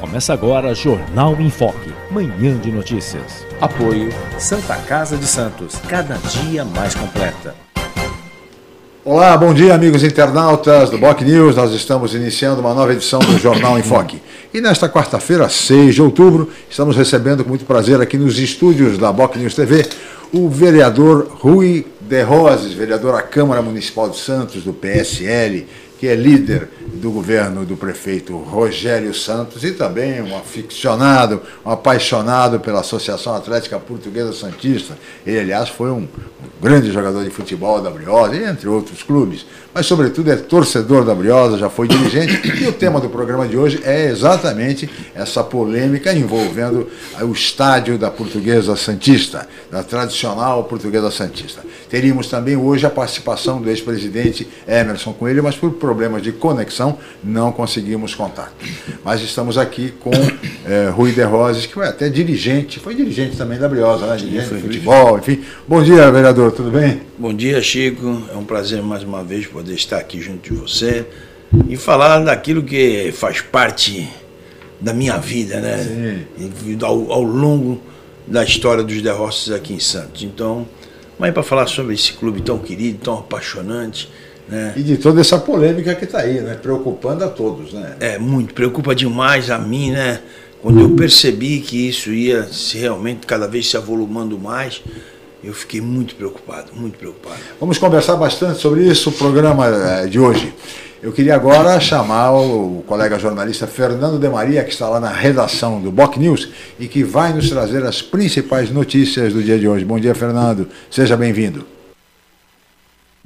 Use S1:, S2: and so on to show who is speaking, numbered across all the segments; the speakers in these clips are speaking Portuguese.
S1: Começa agora Jornal em Foque, manhã de notícias.
S2: Apoio Santa Casa de Santos, cada dia mais completa.
S3: Olá, bom dia, amigos internautas do Boc News. Nós estamos iniciando uma nova edição do Jornal em Foque. E nesta quarta-feira, 6 de outubro, estamos recebendo com muito prazer aqui nos estúdios da Boc News TV o vereador Rui De Roses, vereador à Câmara Municipal de Santos, do PSL, que é líder do governo do prefeito Rogério Santos e também um aficionado, um apaixonado pela Associação Atlética Portuguesa Santista. Ele, aliás, foi um, grande jogador de futebol da Briosa, entre outros clubes, mas, sobretudo, é torcedor da Briosa, já foi dirigente. E o tema do programa de hoje é exatamente essa polêmica envolvendo o estádio da Portuguesa Santista, da tradicional Portuguesa Santista. Teríamos também hoje a participação do ex-presidente Emerson Coelho, mas por problemas de conexão não conseguimos contato. Mas estamos aqui com é, Rui De Roses, que foi até dirigente, foi dirigente também da Briosa, né? Dirigente de futebol, enfim. Bom dia, vereador, tudo bem?
S4: Bom dia, Chico. É um prazer mais uma vez poder estar aqui junto de você e falar daquilo que faz parte da minha vida, né? Sim. Ao, ao longo da história dos De Rosses aqui em Santos. Então, mas para falar sobre esse clube tão querido, tão apaixonante, né?
S3: E de toda essa polêmica que está aí, né? Preocupando a todos, né?
S4: É, muito. Preocupa demais a mim, né? Quando eu percebi que isso ia se realmente cada vez se avolumando mais, eu fiquei muito preocupado, muito preocupado.
S3: Vamos conversar bastante sobre isso, o programa eh, de hoje. Eu queria agora chamar o colega jornalista Fernando de Maria, que está lá na redação do Boc News e que vai nos trazer as principais notícias do dia de hoje. Bom dia, Fernando. Seja bem-vindo.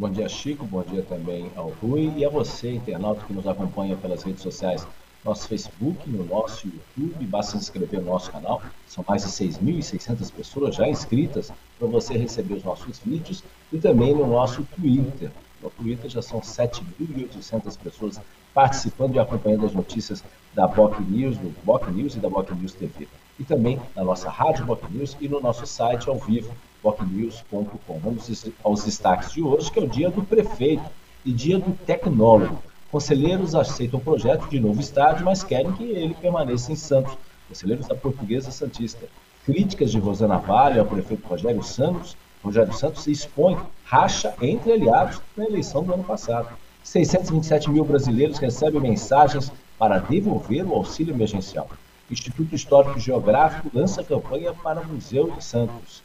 S5: Bom dia, Chico. Bom dia também ao Rui e a você, internauta que nos acompanha pelas redes sociais. Nosso Facebook, no nosso YouTube, basta se inscrever no nosso canal. São mais de 6.600 pessoas já inscritas para você receber os nossos vídeos e também no nosso Twitter. No Twitter já são 7.800 pessoas participando e acompanhando as notícias da Boc News, do Boc News e da Boc News TV. E também na nossa rádio Boc News e no nosso site ao vivo, bocnews.com. Vamos aos destaques de hoje, que é o dia do prefeito e dia do tecnólogo. Conselheiros aceitam o projeto de novo estádio, mas querem que ele permaneça em Santos. Conselheiros da Portuguesa Santista. Críticas de Rosana Vale ao prefeito Rogério Santos. Rogério Santos se expõe racha entre aliados na eleição do ano passado. 627 mil brasileiros recebem mensagens para devolver o auxílio emergencial. Instituto Histórico Geográfico lança campanha para o Museu de Santos.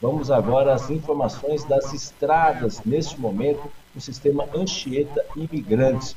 S5: Vamos agora às informações das estradas neste momento no sistema Anchieta Imigrantes.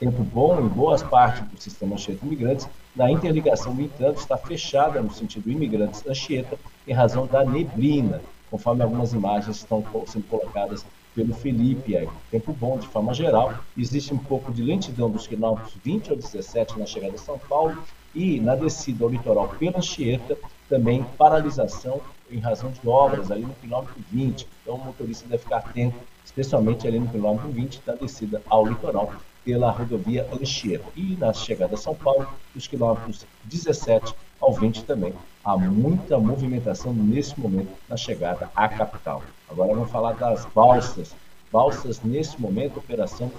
S5: Tempo bom em boas partes do sistema Anchieta Imigrantes. Na interligação, no entanto, está fechada no sentido Imigrantes Anchieta em razão da neblina, conforme algumas imagens estão sendo colocadas pelo Felipe aí. Tempo bom de forma geral. Existe um pouco de lentidão dos quilômetros 20 ao 17 na chegada a São Paulo e na descida ao litoral pela Anchieta, também paralisação em razão de obras ali no quilômetro 20. Então o motorista deve ficar atento, especialmente ali no quilômetro 20 da descida ao litoral pela rodovia Anchieta. E na chegada a São Paulo, dos quilômetros 17 ao 20 também. Há muita movimentação nesse momento na chegada à capital. Agora vamos falar das balsas. Balsas, nesse momento, operação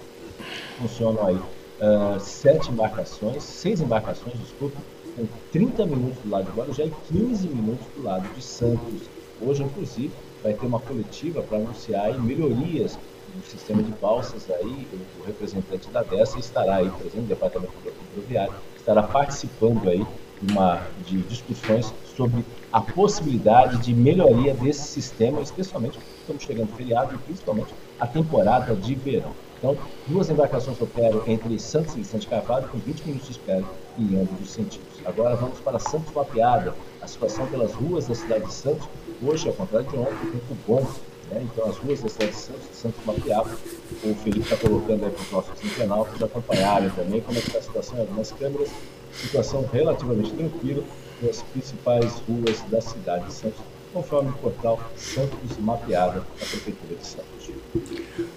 S5: funcionam aí uh, sete embarcações, seis embarcações, desculpa, com 30 minutos do lado de Guarujá e 15 minutos do lado de Santos. Hoje, inclusive, vai ter uma coletiva para anunciar melhorias no sistema de balsas aí, o, representante da DESA estará aí presente, o Departamento Rodoviário, estará participando aí uma, de discussões sobre a possibilidade de melhoria desse sistema, especialmente estamos chegando feriado e principalmente a temporada de verão. Então, duas embarcações operam entre Santos e Vicente Carvalho com 20 minutos de espera em ambos os sentidos. Agora vamos para Santos Mapeada. A situação pelas ruas da cidade de Santos, hoje, ao contrário de ontem, tempo bom Né? Então, as ruas da cidade de Santos, de Santos mapeado, o Felipe está colocando aí para os nossos internautas acompanharem também como é que está a situação em algumas câmeras, situação relativamente tranquila nas principais ruas da cidade de Santos, conforme o portal Santos Mapeada da Prefeitura de Santos.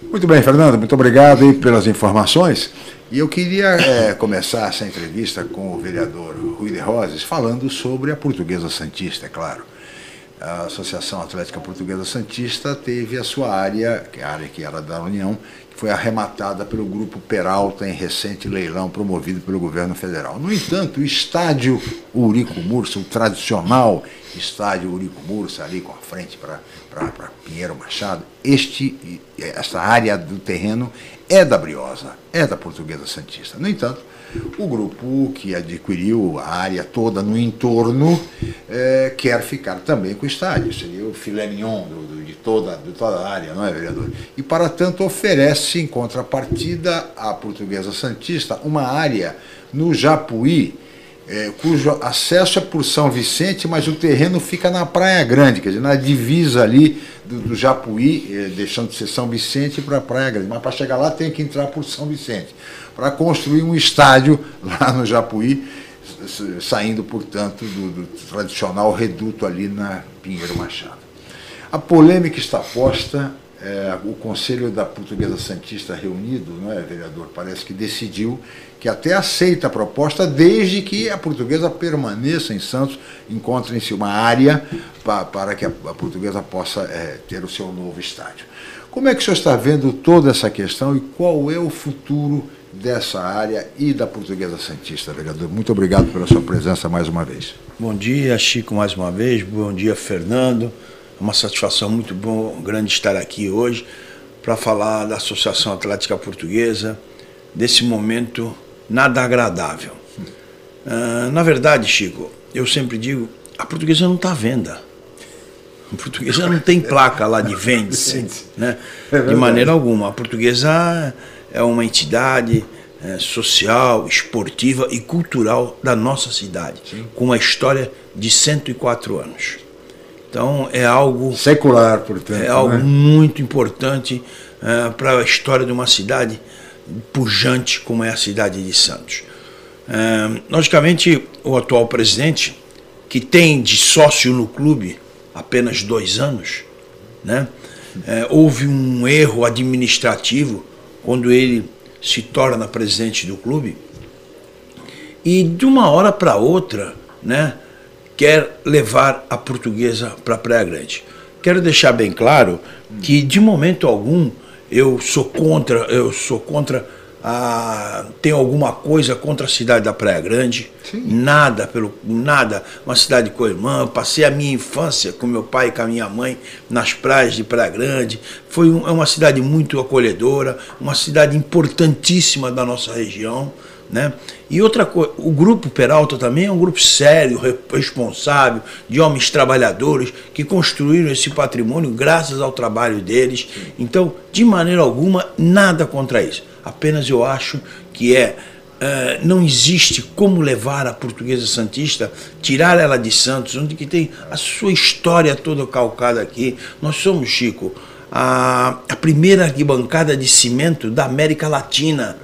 S3: Muito bem, Fernando, muito obrigado aí pelas informações. E eu queria é, começar essa entrevista com o vereador Rui de Roses falando sobre a Portuguesa Santista, é claro. A Associação Atlética Portuguesa Santista teve a sua área, que é a área que era da União, que foi arrematada pelo Grupo Peralta em recente leilão promovido pelo governo federal. No entanto, o estádio Urico Mursa, o tradicional estádio Urico Mursa, ali com a frente para Pinheiro Machado, este, esta área do terreno é da Briosa, é da Portuguesa Santista. No entanto, o grupo que adquiriu a área toda no entorno é, quer ficar também com o estádio, seria o filé mignon do, do, de, toda, de toda a área, não é, vereador? E, para tanto, oferece, em contrapartida, à Portuguesa Santista uma área no Japuí, é, cujo acesso é por São Vicente, mas o terreno fica na Praia Grande, quer dizer, na divisa ali do, do Japuí, é, deixando de ser São Vicente para a Praia Grande. Mas para chegar lá tem que entrar por São Vicente, para construir um estádio lá no Japuí, saindo, portanto, do, do tradicional reduto ali na Pinheiro Machado. A polêmica está posta é, o Conselho da Portuguesa Santista reunido, não é, vereador? Parece que decidiu que até aceita a proposta, desde que a portuguesa permaneça em Santos, encontre-se uma área pa, para que a, a portuguesa possa é, ter o seu novo estádio. Como é que o senhor está vendo toda essa questão e qual é o futuro dessa área e da Portuguesa Santista, vereador? Muito obrigado pela sua presença mais uma vez.
S4: Bom dia, Chico, mais uma vez. Bom dia, Fernando. É uma satisfação muito bom, grande estar aqui hoje para falar da Associação Atlética Portuguesa, desse momento nada agradável. Uh, na verdade, Chico, eu sempre digo, a portuguesa não está à venda. A portuguesa não tem placa lá de vende-se, né? É de maneira alguma. A portuguesa é uma entidade é, social, esportiva e cultural da nossa cidade, Sim. com uma história de 104 anos. Então é algo
S3: secular, portanto,
S4: é algo né? muito importante é, para a história de uma cidade pujante como é a cidade de Santos. É, logicamente, o atual presidente, que tem de sócio no clube apenas dois anos, né? É, houve um erro administrativo quando ele se torna presidente do clube e de uma hora para outra, né? Quer levar a portuguesa para Praia Grande. Quero deixar bem claro que de momento algum eu sou contra, eu sou contra a tem alguma coisa contra a cidade da Praia Grande? Sim. Nada, pelo nada. Uma cidade com irmã. Passei a minha infância com meu pai e com a minha mãe nas praias de Praia Grande. Foi um, é uma cidade muito acolhedora, uma cidade importantíssima da nossa região. Né? E outra coisa, o grupo Peralta também é um grupo sério, responsável, de homens trabalhadores que construíram esse patrimônio graças ao trabalho deles. Então, de maneira alguma, nada contra isso. Apenas eu acho que é Uh, não existe como levar a portuguesa santista, tirar ela de Santos, onde que tem a sua história toda calcada aqui. Nós somos, Chico, a, a primeira arquibancada de cimento da América Latina.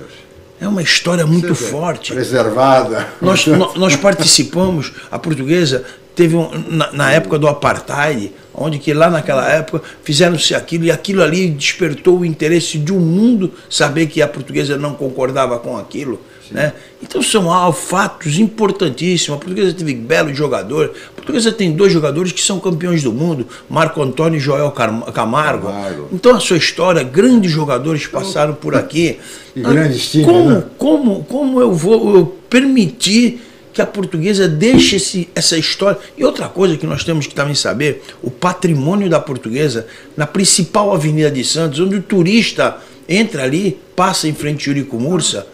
S4: É uma história muito forte.
S3: Preservada.
S4: Nós, nós participamos, a portuguesa teve um, na, na, época do apartheid, onde que lá naquela época fizeram-se aquilo e aquilo ali despertou o interesse de um mundo saber que a portuguesa não concordava com aquilo. Né? Então são ah, fatos importantíssimos. A portuguesa teve belo jogador. A portuguesa tem dois jogadores que são campeões do mundo, Marco Antônio e Joel Camargo. Então a sua história, grandes jogadores passaram por aqui.
S3: E grandes times.
S4: Como,
S3: né?
S4: como, como eu vou eu permitir que a portuguesa deixe esse, essa história. E outra coisa que nós temos que também saber, o patrimônio da portuguesa na principal avenida de Santos, onde o turista entra ali, passa em frente ao Urico Mursa,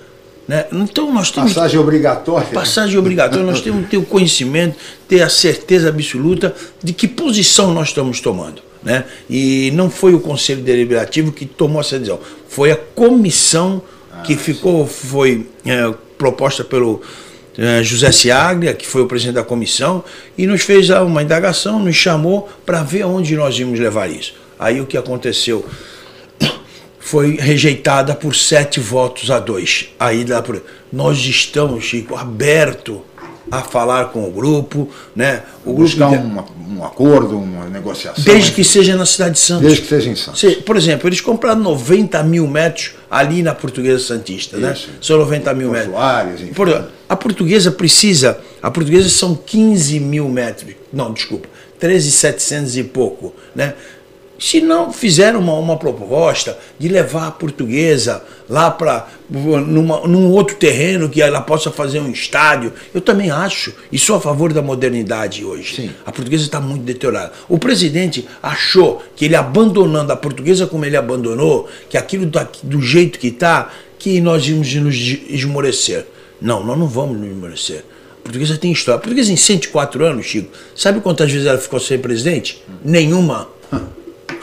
S4: né? Então nós temos.
S3: Passagem obrigatória.
S4: Passagem obrigatória. nós temos que ter o conhecimento, ter a certeza absoluta de que posição nós estamos tomando. Né? E não foi o Conselho Deliberativo que tomou essa decisão, foi a comissão ah, que ficou, foi é, proposta pelo é, José Ciaglia, que foi o presidente da comissão, e nos fez uma indagação, nos chamou para ver aonde nós íamos levar isso. Aí o que aconteceu? Foi rejeitada por sete votos a dois. Aí dá por... nós estamos, Chico, aberto a falar com o grupo, né? O
S3: Buscar
S4: grupo
S3: um, um acordo, uma negociação.
S4: desde que seja na cidade de Santos.
S3: Desde que seja em Santos.
S4: Por exemplo, eles compraram 90 mil metros ali na Portuguesa Santista, né?
S3: Isso.
S4: São 90 mil metros.
S3: Enfim.
S4: Por- a portuguesa precisa, a portuguesa são 15 mil metros, não, desculpa, 13,700 e pouco, né? Se não fizeram uma, uma proposta de levar a portuguesa lá para num outro terreno que ela possa fazer um estádio, eu também acho e sou a favor da modernidade hoje.
S3: Sim.
S4: A portuguesa está muito deteriorada. O presidente achou que ele abandonando a portuguesa como ele abandonou, que aquilo daqui- do jeito que está, que nós íamos nos esmorecer. Não, nós não vamos nos esmorecer. A portuguesa tem história. A portuguesa em 104 anos, Chico, sabe quantas vezes ela ficou sem presidente? Nenhuma.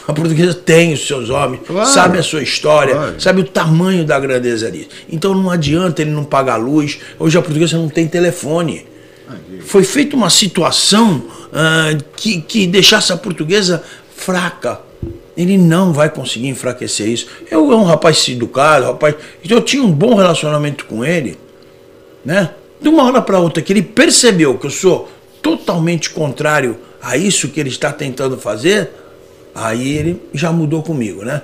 S4: A portuguesa tem os seus homens,
S3: Claro.
S4: sabe a sua história,
S3: Claro.
S4: sabe o tamanho da grandeza disso. Então não adianta ele não pagar luz. Hoje a portuguesa não tem telefone. Foi feita uma situação ah, que, que deixasse a portuguesa fraca. Ele não vai conseguir enfraquecer isso. Eu é um rapaz educado, rapaz. Então eu tinha um bom relacionamento com ele, né? De uma hora para outra que ele percebeu que eu sou totalmente contrário a isso que ele está tentando fazer, aí ele já mudou comigo, né?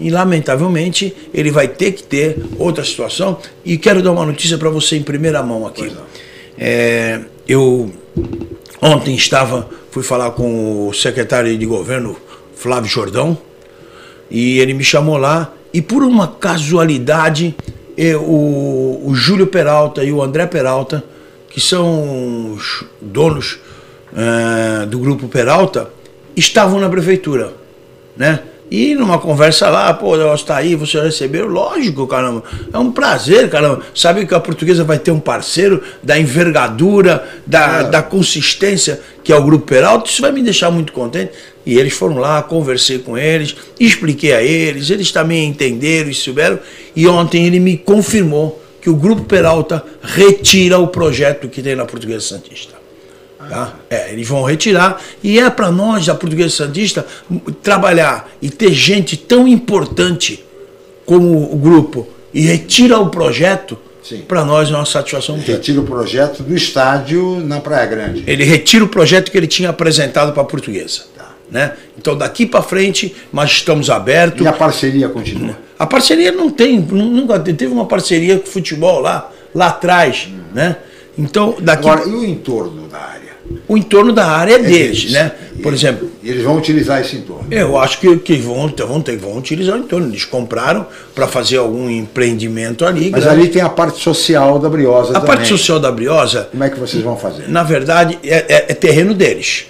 S4: E lamentavelmente ele vai ter que ter outra situação. E quero dar uma notícia para você em primeira mão aqui. É, eu ontem estava, fui falar com o secretário de governo Flávio Jordão e ele me chamou lá e por uma casualidade eu- o, o Júlio Peralta e o André Peralta, que são os donos eh, do grupo Peralta, estavam na prefeitura, né? E numa conversa lá, pô, ela está aí, você recebeu? Lógico, caramba. É um prazer, caramba. Sabe que a portuguesa vai ter um parceiro da envergadura, da, da consistência que é o Grupo Peralta. Isso vai me deixar muito contente. E eles foram lá, conversei com eles, expliquei a eles, eles também entenderam e souberam. E ontem ele me confirmou que o Grupo Peralta retira o projeto que tem na Portuguesa Santista. Tá? É, eles vão retirar e é para nós, da Portuguesa Santista, trabalhar e ter gente tão importante como o grupo e retira o projeto, para nós é uma satisfação muito grande.
S3: Retira o projeto do estádio na Praia Grande.
S4: Ele retira o projeto que ele tinha apresentado para a Portuguesa. Né? Então daqui para frente, nós estamos abertos.
S3: E a parceria continua.
S4: A parceria não tem, nu- nunca teve uma parceria com o futebol lá, lá atrás, né? Então daqui
S3: Agora, e o entorno da área?
S4: O entorno da área é deles, né? Por
S3: E-
S4: exemplo,
S3: E eles vão utilizar esse entorno.
S4: Eu acho que, que vão, vão, ter, vão utilizar o entorno. Eles compraram para fazer algum empreendimento ali.
S3: Mas
S4: grande.
S3: ali tem a parte social da Briosa
S4: a
S3: também.
S4: parte social da Briosa,
S3: Como é que vocês vão fazer?
S4: na verdade, é, é- é terreno deles.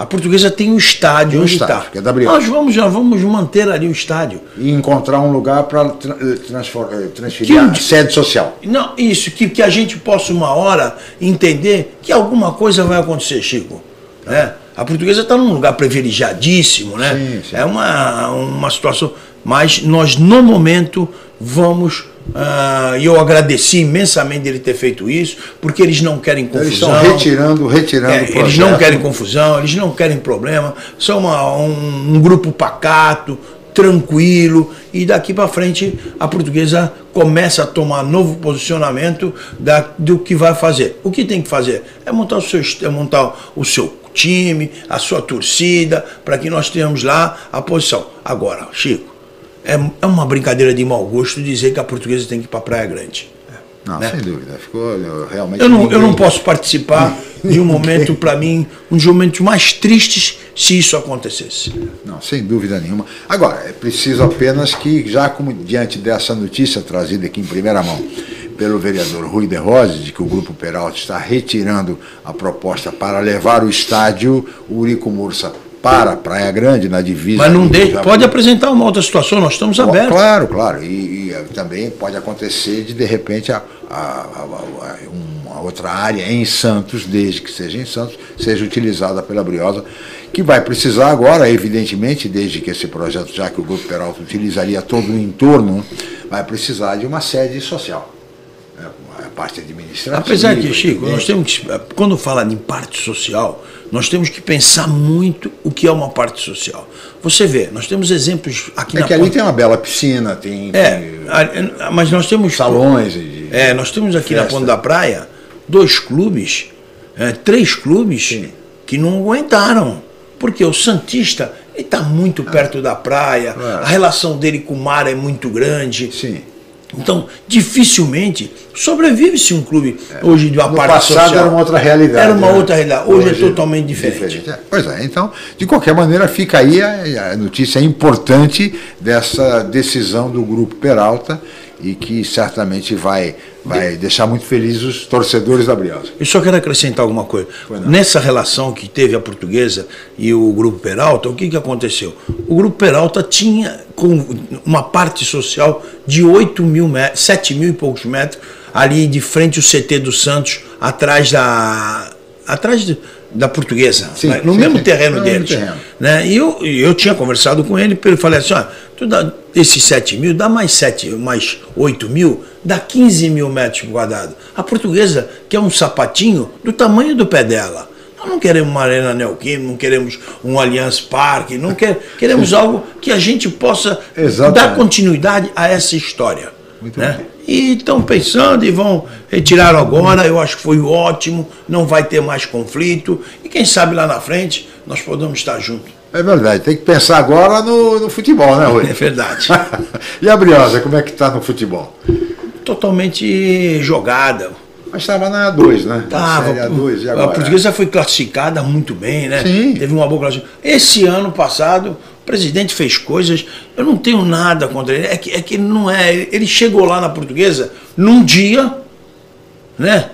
S3: Tá.
S4: A portuguesa tem um estádio
S3: Tem um
S4: onde
S3: estádio,
S4: está.
S3: é.
S4: Nós vamos, já vamos manter ali o estádio.
S3: E encontrar um lugar para transferir
S4: Que
S3: a sede social.
S4: Não, isso, que, que a gente possa uma hora entender que alguma coisa vai acontecer, Chico. Né? A portuguesa está num lugar privilegiadíssimo, né?
S3: Sim, sim.
S4: É uma, uma situação. Mas nós, no momento, vamos. ah, E eu agradeci imensamente dele ter feito isso, porque eles não querem
S3: Então, Eles
S4: confusão.
S3: estão retirando, retirando
S4: É, eles não querem confusão, eles não querem problema, são uma- um, um grupo pacato, tranquilo, e daqui para frente a portuguesa começa a tomar novo posicionamento da, do que vai fazer. O que tem que fazer é montar o seu, é montar o seu time, a sua torcida, para que nós tenhamos lá a posição. Agora, Chico, é, é uma brincadeira de mau gosto dizer que a portuguesa tem que ir para Praia Grande.
S3: Não,
S4: né?
S3: sem dúvida. Ficou realmente.
S4: Eu não, eu não posso participar de um momento, para mim, um dos momentos mais tristes se isso acontecesse.
S3: Não, sem dúvida nenhuma. Agora, é preciso apenas que, já como diante dessa notícia trazida aqui em primeira mão pelo vereador Rui de Rose, de que o Grupo Peralta está retirando a proposta para levar o estádio Urico Mursa para a Praia Grande, na divisa.
S4: Mas não deixe, pode apresentar uma outra situação, nós estamos abertos.
S3: Claro, claro. E, e, eh, também pode acontecer de, de repente, a, a- a- a- uma outra área em Santos, desde que seja em Santos, seja utilizada pela Briosa, que vai precisar agora, evidentemente, desde que esse projeto, já que o Grupo Peralta utilizaria todo o entorno, vai precisar de uma sede social. Parte administrativa.
S4: Apesar que, Chico, nós temos que, quando fala em parte social, nós temos que pensar muito o que é uma parte social. Você vê, nós temos exemplos aqui
S3: É
S4: na
S3: que ali
S4: ponta-
S3: tem uma bela piscina, tem,
S4: É,
S3: tem
S4: mas nós temos
S3: salões. de-
S4: É, nós temos aqui na
S3: Festa.
S4: Ponta da Praia dois clubes, é, três clubes que não aguentaram. Porque o Santista está muito perto da praia,
S3: Claro.
S4: a relação dele com o mar é muito grande.
S3: Sim.
S4: Então, dificilmente sobrevive-se um clube hoje de uma
S3: No
S4: parte
S3: passado
S4: social.
S3: era uma outra realidade.
S4: Era uma
S3: né?
S4: outra realidade. Hoje, é totalmente diferente.
S3: É, Pois é, então, de qualquer maneira, fica aí a, a notícia importante dessa decisão do Grupo Peralta e que certamente vai, vai deixar muito felizes os torcedores da Briosa.
S4: Eu só quero acrescentar alguma coisa. Nessa relação que teve a portuguesa e o Grupo Peralta, o que, que aconteceu? O Grupo Peralta tinha com uma parte social de 8 mil metros, 7 mil e poucos metros, ali de frente ao CT do Santos, atrás da. atrás de- da portuguesa,
S3: Sim,
S4: né? no
S3: sim,
S4: mesmo
S3: sim.
S4: terreno
S3: No mesmo
S4: deles.
S3: terreno.
S4: Né? E eu, eu tinha conversado com ele, ele falei assim, ó, tu dá esses 7 mil, dá mais 7, mais 8 mil, dá 15 mil metros quadrados. A portuguesa quer um sapatinho do tamanho do pé dela. Nós não queremos uma Arena Neoquímica, não queremos um Allianz Parque, não quer, queremos algo que a gente possa
S3: Exatamente.
S4: dar continuidade a essa história.
S3: Muito
S4: né? E estão pensando e vão retirar agora, eu acho que foi ótimo, não vai ter mais conflito, e quem sabe lá na frente nós podemos estar juntos.
S3: É verdade, tem que pensar agora no, no futebol, né, Rui?
S4: É verdade.
S3: e a Briosa, como é que está no futebol?
S4: Totalmente jogada.
S3: Mas estava na A2, né? Na
S4: Tava,
S3: Série A2, e
S4: a portuguesa foi classificada muito bem, né?
S3: Sim.
S4: Teve uma boa classificação. Esse ano passado, o presidente fez coisas, eu não tenho nada contra ele, é que, é que ele não é. Ele chegou lá na portuguesa num dia, né?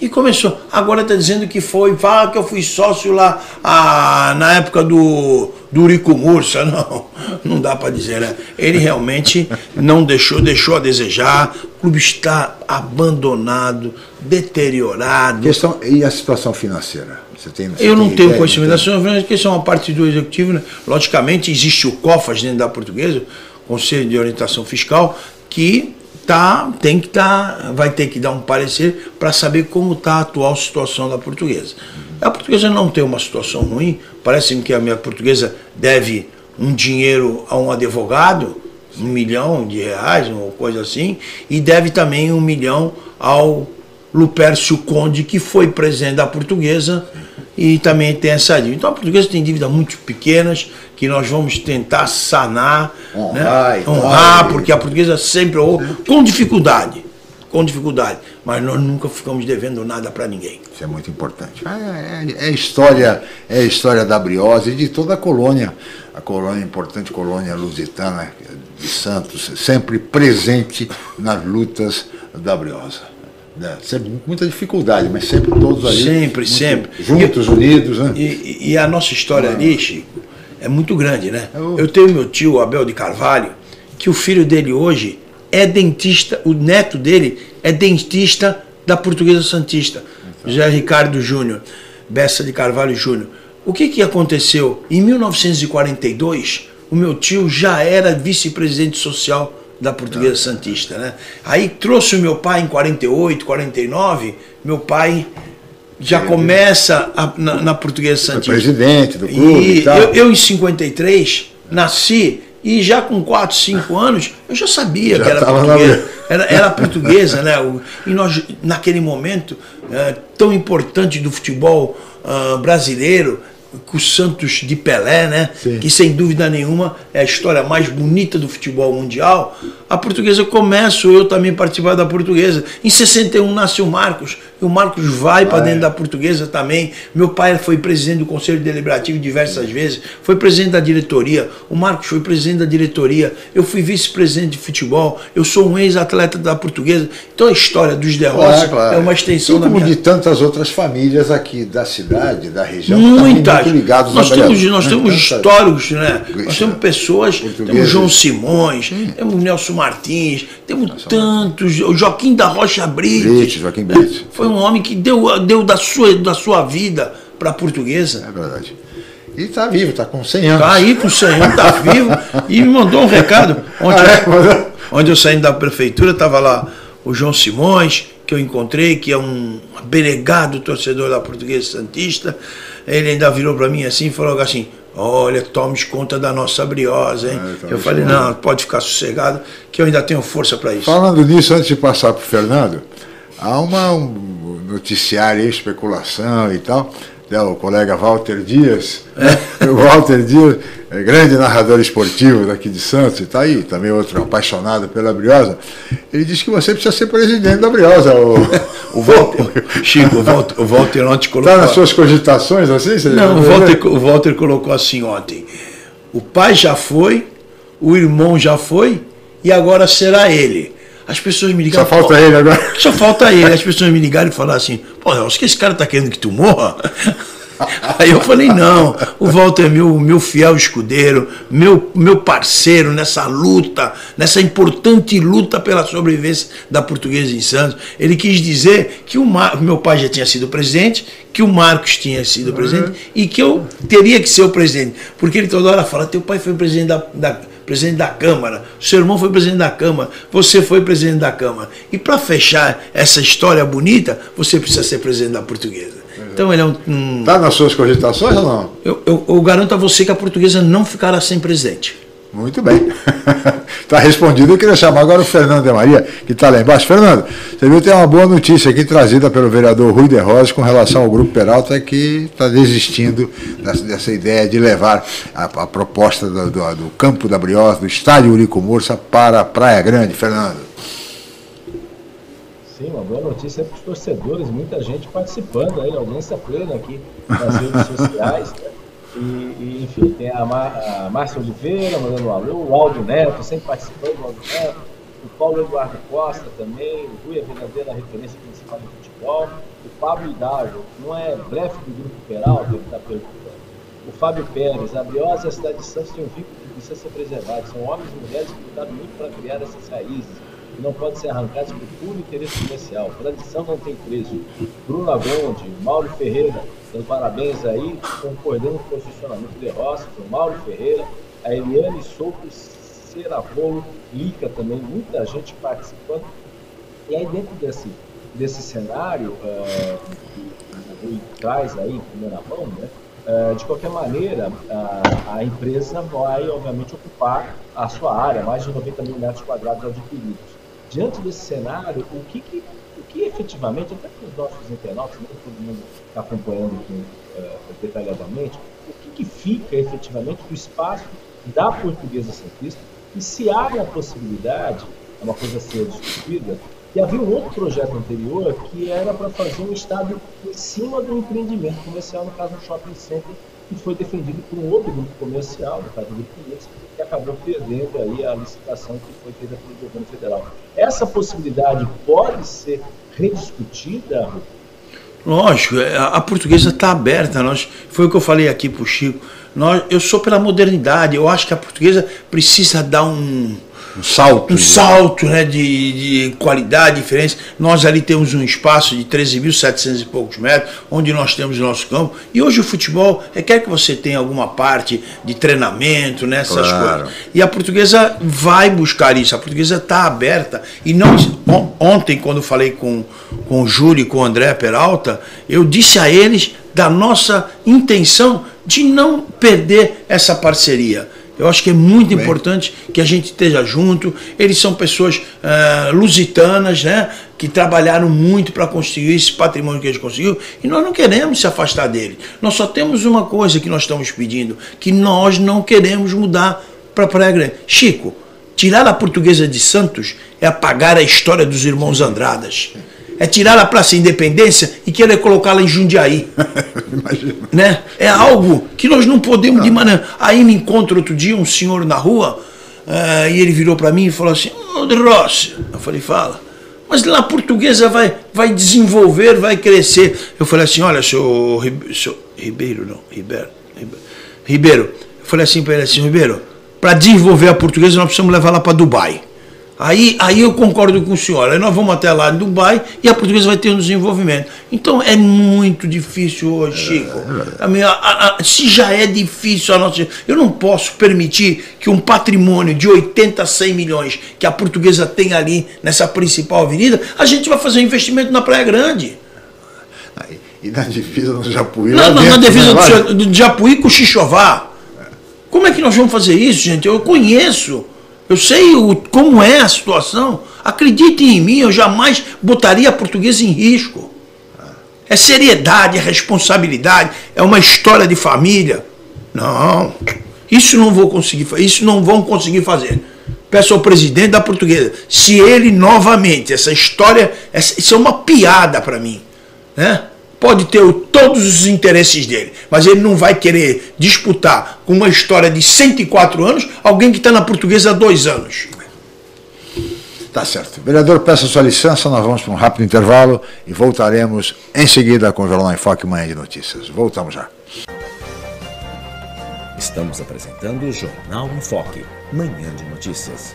S4: E começou. Agora está dizendo que foi, fala que eu fui sócio lá ah, na época do, do Urico Mursa. Não, não dá para dizer, né? Ele realmente não deixou, deixou a desejar. O clube está abandonado, deteriorado.
S3: Questão, e a situação financeira? Você tem, você
S4: Eu não tenho
S3: ideia?
S4: conhecimento da situação porque isso é uma parte do executivo. Né? Logicamente, existe o COFAS dentro da portuguesa, Conselho de Orientação Fiscal, que tá, tem que tá, vai ter que dar um parecer para saber como está a atual situação da portuguesa. A portuguesa não tem uma situação ruim, parece-me que a minha portuguesa deve um dinheiro a um advogado, um milhão de reais, uma coisa assim, e deve também um milhão ao Lupércio Conde, que foi presidente da portuguesa e também tem essa dívida. Então a portuguesa tem dívidas muito pequenas que nós vamos tentar sanar,
S3: Honrar
S4: né? honrar, porque a portuguesa sempre honrou, com dificuldade, com dificuldade, mas nós nunca ficamos devendo nada para ninguém.
S3: Isso é muito importante. É, é, é história, é a história da Briose e de toda a colônia, a colônia, importante colônia lusitana de Santos, sempre presente nas lutas da Briosa. Né? Sempre muita dificuldade, mas sempre todos ali.
S4: Sempre, sempre.
S3: Juntos, unidos, né?
S4: E, e- e a nossa história ali, Chico, é muito grande, né?
S3: Eu-
S4: Eu tenho meu tio, Abel de Carvalho, que o filho dele hoje é dentista, o neto dele é dentista da Portuguesa Santista, José Ricardo Júnior, Bessa de Carvalho Júnior. O que, que aconteceu? Em 1942, o meu tio já era vice-presidente social da Portuguesa Santista, né? Aí trouxe o meu pai em 48, 49, meu pai já começa a- na, na Portuguesa
S3: Foi
S4: Santista.
S3: presidente do clube e,
S4: E
S3: tal.
S4: eu, eu, em 53, nasci e já com 4, 5 anos, eu já sabia
S3: Já
S4: que era portuguesa. Era, era portuguesa, né? E nós, naquele momento eh, tão importante do futebol ah, brasileiro, com o Santos de Pelé, né?
S3: Sim.
S4: Que sem dúvida nenhuma é a história mais bonita do futebol mundial. A portuguesa começo eu também participar da portuguesa. Em 61 nasce o Marcos, e o Marcos vai para
S3: Vai.
S4: dentro da portuguesa também. Meu pai foi presidente do Conselho Deliberativo diversas vezes, foi presidente da diretoria. O Marcos foi presidente da diretoria. Eu fui vice-presidente de futebol. Eu sou um ex-atleta da portuguesa. Então a história dos derrotas
S3: Claro, claro.
S4: é uma extensão
S3: e
S4: da
S3: como
S4: minha
S3: de tantas outras famílias aqui da cidade, da região, também
S4: Muitas.
S3: muito ligados
S4: nós
S3: à
S4: temos, nós
S3: né?
S4: temos históricos, né? Nós temos pessoas, temos João Simões, temos Nelson Martins, temos tantos, o Joaquim da Rocha Brito.
S3: Joaquim.
S4: Foi um homem que deu, deu da, sua, da sua vida para a portuguesa.
S3: É verdade. E está vivo, está com 100 anos.
S4: Tá aí com o senhor, tá vivo, e me mandou um recado. Ontem,
S3: Ah, é?
S4: onde eu saindo da prefeitura, estava lá o o João Simões, que eu encontrei, que é um abnegado torcedor da Portuguesa Santista. Ele ainda virou para mim assim e falou assim: Olha, tome conta da nossa briosa, hein? É, eu falei: Não, pode ficar sossegado, que eu ainda tenho força para isso.
S3: Falando nisso, antes de passar para o Fernando, há uma, um noticiário, especulação e tal né, o colega Walter Dias. É. O Walter Dias, é grande narrador esportivo daqui de Santos, e está aí, também outro apaixonado pela Briosa. Ele disse que você precisa ser presidente da Briosa. O,
S4: o Walter, Chico, o Walter, o Walter ontem colocou.
S3: Está nas suas cogitações assim?
S4: Não, o Walter, o Walter colocou assim ontem: o pai já foi, o irmão já foi, e agora será ele. As pessoas me ligaram.
S3: Só falta ele agora.
S4: Só falta ele. As pessoas me ligaram e falaram assim: pô, acho que esse cara tá querendo que tu morra. Aí eu falei, não, o Walter é meu, meu fiel escudeiro, meu, meu parceiro nessa luta, nessa importante luta pela sobrevivência da portuguesa em Santos. Ele quis dizer que o Mar... meu pai já tinha sido presidente, que o Marcos tinha sido uhum. presidente e que eu teria que ser o presidente. Porque ele toda hora fala, teu pai foi presidente da, da presidente da Câmara, seu irmão foi presidente da Câmara, você foi presidente da Câmara. E para fechar essa história bonita, você precisa ser presidente da portuguesa. Então ele é um.
S3: Está nas suas cogitações ou não?
S4: Eu, eu, eu, garanto a você que a portuguesa não ficará sem presidente.
S3: Muito bem. Está respondido. Eu queria chamar agora o Fernando de Maria, que está lá embaixo. Fernando, você viu tem uma boa notícia aqui trazida pelo vereador Rui de Rosa com relação ao Grupo Peralta, que está desistindo dessa, dessa, ideia de levar a, a proposta do, do, do, campo da Briosa, do estádio Urico Mursa, para a Praia Grande. Fernando.
S5: Sim, uma boa notícia para os torcedores, muita gente participando aí, audiência plena aqui nas redes sociais. Né? E, e, enfim, tem a, Mar, a Márcia Oliveira mandando um alô, o Aldo Neto sempre participando, o Aldo Neto, o Paulo Eduardo Costa também, o Rui, a verdadeira referência principal do futebol, o Fábio Hidalgo, não é blefe do Grupo Peralta, ele está perguntando. O Fábio Pérez, a Briosa e a cidade de Santos têm um vínculo que precisa ser. São homens e mulheres que lutaram muito para criar essas raízes, que não podem ser arrancadas por puro interesse comercial. Tradição não tem preço. Bruno Agonde, Mauro Ferreira, dando parabéns aí, concordando com o posicionamento de Rossi, Mauro Ferreira, a Eliane Souto Ceravolo, Lica também, muita gente participando. E aí dentro desse, desse cenário uh, que o traz aí em primeira mão, né, uh, de qualquer maneira, a empresa vai obviamente ocupar a sua área, mais de 90 mil metros quadrados adquiridos. Diante desse cenário, o que, que o que efetivamente, até para os nossos internautas, não todo mundo está acompanhando aqui, uh, detalhadamente, o que, que fica efetivamente do espaço da portuguesa centrista e se abre a possibilidade, é uma coisa a ser discutida, que havia um outro projeto anterior que era para fazer um estádio em cima do empreendimento comercial, no caso do shopping center, que foi defendido por um outro grupo comercial, no caso do Clientes, que acabou perdendo aí a licitação que foi feita pelo governo federal. Essa possibilidade pode ser rediscutida,
S4: Lógico, é, a portuguesa está aberta. Nós, foi o que eu falei aqui para o Chico. Nós, eu sou pela modernidade. Eu acho que a portuguesa precisa dar um,
S3: um salto.
S4: Um salto né, de, de qualidade, diferença. Nós ali temos um espaço de 13.700 e poucos metros, onde nós temos o nosso campo. E hoje o futebol requer que você tenha alguma parte de treinamento, nessas né, claro. coisas. E a portuguesa vai buscar isso. A portuguesa está aberta. E não ontem, quando falei com, com o Júlio e com o André Peralta, eu disse a eles da nossa intenção de não perder essa parceria eu acho que é muito Bem. importante que a gente esteja junto. Eles são pessoas uh, lusitanas, né? Que trabalharam muito para conseguir esse patrimônio que gente conseguiu e nós não queremos se afastar dele. Nós só temos uma coisa que nós estamos pedindo, que nós não queremos mudar para Praia Grande. Chico, tirar a portuguesa de Santos é apagar a história dos irmãos Andradas é tirar a Praça Independência e querer colocá-la em Jundiaí. né? É algo que nós não podemos de maneira. Aí me encontro outro dia um senhor na rua uh, e ele virou para mim e falou assim: Ô oh, de Rossi. Eu falei: fala. Mas lá a portuguesa vai, vai desenvolver, vai crescer. Eu falei assim: olha, seu, seu Ribeiro, não, Ribeiro, Ribeiro. Eu falei assim para ele assim: Ribeiro, para desenvolver a portuguesa nós precisamos levar lá para Dubai. Aí, aí eu concordo com o senhor. Aí nós vamos até lá em Dubai e a portuguesa vai ter um desenvolvimento. Então é muito difícil hoje, Chico. A minha, a, a, se já é difícil a nossa. Eu não posso permitir que um patrimônio de 80 a 100 milhões que a portuguesa tem ali nessa principal avenida, a gente vai fazer um investimento na Praia Grande.
S3: E na divisa do Japuí.
S4: Não, na, na divisa do, do Japuí com o Xixová. Como é que nós vamos fazer isso, gente? Eu conheço. Eu sei o, como é a situação. Acreditem em mim, eu jamais botaria a portuguesa em risco. É seriedade, é responsabilidade, é uma história de família. Não, isso não vou conseguir, isso não vão conseguir fazer. Peço ao presidente da portuguesa, se ele novamente, essa história, essa, isso é uma piada para mim, né? Pode ter todos os interesses dele, mas ele não vai querer disputar com uma história de 104 anos alguém que está na portuguesa há dois anos.
S3: Tá certo. Vereador, peço a sua licença, nós vamos para um rápido intervalo e voltaremos em seguida com o Jornal em Foque Manhã de Notícias. Voltamos já.
S1: Estamos apresentando o Jornal em Foque, Manhã de Notícias.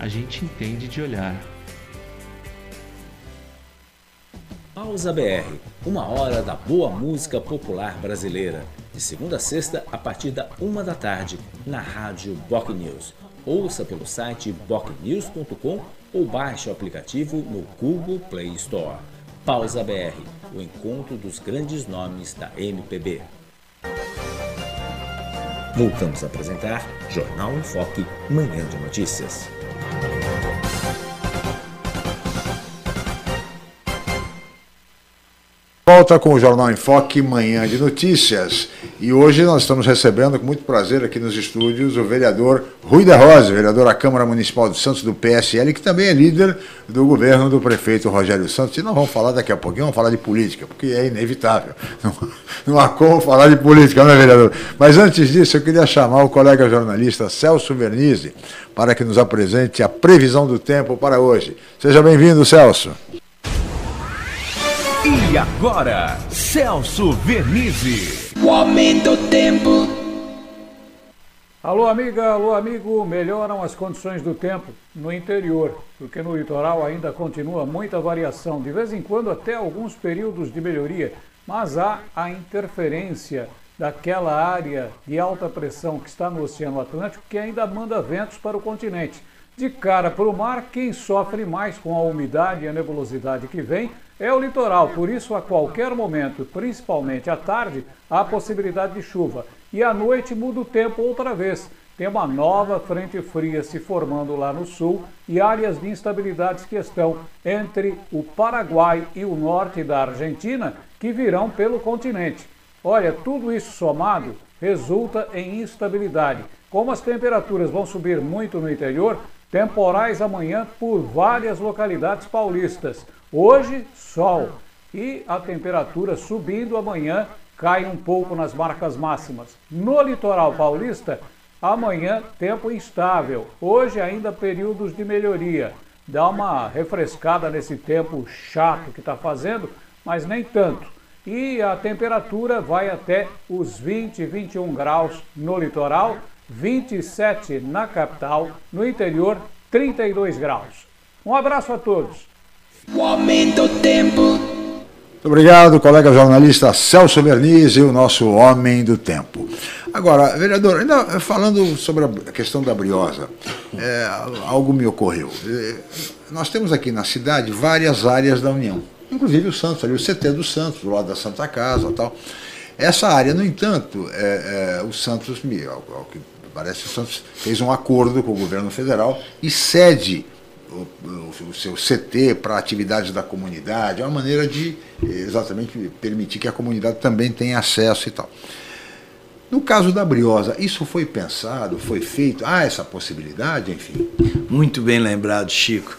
S6: a gente entende de olhar.
S1: Pausa BR, uma hora da boa música popular brasileira, de segunda a sexta a partir da uma da tarde, na rádio Boc News. Ouça pelo site bocnews.com ou baixe o aplicativo no Google Play Store. Pausa BR, o encontro dos grandes nomes da MPB. Voltamos a apresentar Jornal em Foque, Manhã de Notícias. Thank you.
S3: Volta com o Jornal em Foque, manhã de notícias. E hoje nós estamos recebendo com muito prazer aqui nos estúdios o vereador Rui da Rosa, vereador da Câmara Municipal de Santos do PSL, que também é líder do governo do prefeito Rogério Santos. E nós vamos falar daqui a pouquinho, vamos falar de política, porque é inevitável. Não, não há como falar de política, não é, vereador? Mas antes disso, eu queria chamar o colega jornalista Celso Vernizzi para que nos apresente a previsão do tempo para hoje. Seja bem-vindo, Celso.
S7: E agora, Celso Vernizzi.
S8: O aumento do tempo.
S9: Alô, amiga, alô, amigo. Melhoram as condições do tempo no interior, porque no litoral ainda continua muita variação, de vez em quando até alguns períodos de melhoria, mas há a interferência daquela área de alta pressão que está no Oceano Atlântico que ainda manda ventos para o continente. De cara para o mar, quem sofre mais com a umidade e a nebulosidade que vem é o litoral, por isso a qualquer momento, principalmente à tarde, há possibilidade de chuva. E à noite muda o tempo outra vez. Tem uma nova frente fria se formando lá no sul e áreas de instabilidades que estão entre o Paraguai e o norte da Argentina que virão pelo continente. Olha, tudo isso somado resulta em instabilidade. Como as temperaturas vão subir muito no interior, temporais amanhã por várias localidades paulistas. Hoje, sol. E a temperatura subindo amanhã cai um pouco nas marcas máximas. No litoral paulista, Amanhã, tempo instável. Hoje, ainda períodos de melhoria. Dá uma refrescada nesse tempo chato que está fazendo, mas nem tanto. E a temperatura vai até os 20, 21 graus no litoral, 27 na capital, no interior, 32 graus. Um abraço a todos.
S8: O aumento do tempo.
S3: Muito obrigado, colega jornalista Celso Verniz e o nosso Homem do Tempo. Agora, vereador, ainda falando sobre a questão da briosa, é, algo me ocorreu. É, nós temos aqui na cidade várias áreas da União, inclusive o Santos, ali o CT do Santos, do lado da Santa Casa tal. Essa área, no entanto, é, é, o Santos, ao, ao que parece, o Santos fez um acordo com o governo federal e cede o, o, seu CT para atividades da comunidade, é uma maneira de exatamente permitir que a comunidade também tenha acesso e tal. No caso da Briosa, isso foi pensado, foi feito? Há essa possibilidade, enfim?
S4: Muito bem lembrado, Chico.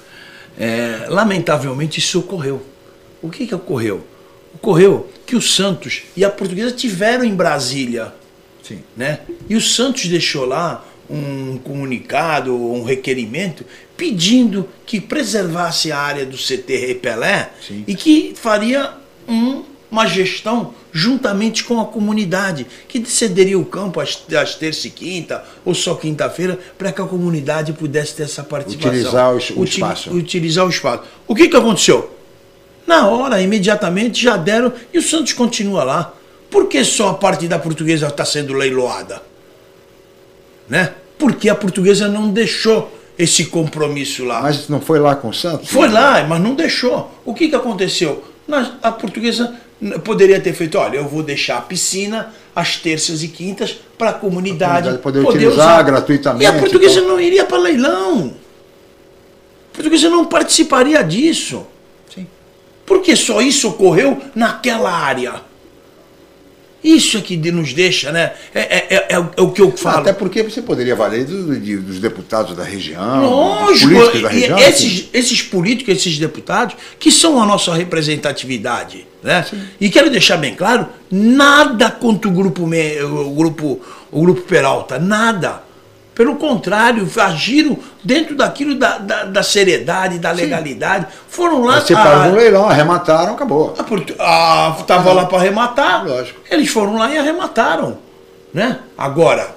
S4: É, lamentavelmente isso ocorreu. O que, que ocorreu? Ocorreu que o Santos e a portuguesa tiveram em Brasília.
S3: Sim.
S4: Né? E o Santos deixou lá um comunicado, um requerimento, pedindo que preservasse a área do CT Repelé Sim. e que faria um, uma gestão juntamente com a comunidade, que cederia o campo às, às terça e quinta, ou só quinta-feira, para que a comunidade pudesse ter essa participação.
S3: Utilizar o, o espaço.
S4: Utilizar o espaço. O que, que aconteceu? Na hora, imediatamente, já deram, e o Santos continua lá. Por que só a parte da portuguesa está sendo leiloada? Né? Porque a portuguesa não deixou esse compromisso lá.
S3: Mas não foi lá com o Santos?
S4: Foi lá, mas não deixou. O que, que aconteceu? A portuguesa poderia ter feito, olha, eu vou deixar a piscina às terças e quintas para a comunidade
S3: poder, poder utilizar usar. gratuitamente.
S4: E a portuguesa então. não iria para leilão. A portuguesa não participaria disso.
S3: Sim.
S4: Porque só isso ocorreu naquela área. Isso é que nos deixa, né? É, é, é, é, o que eu falo.
S3: Até porque você poderia valer do, de, dos deputados da região,
S4: Lógico, dos políticos da região. Esses, assim. esses políticos, esses deputados, que são a nossa representatividade. Né? E quero deixar bem claro, nada contra o grupo, o grupo, o grupo Peralta, nada. Pelo contrário, agiram dentro daquilo da, da, da seriedade, da legalidade. Sim. Foram lá.
S3: Participaram do leilão, arremataram, acabou.
S4: Estava lá para arrematar. Lógico. Eles foram lá e arremataram. Né? Agora,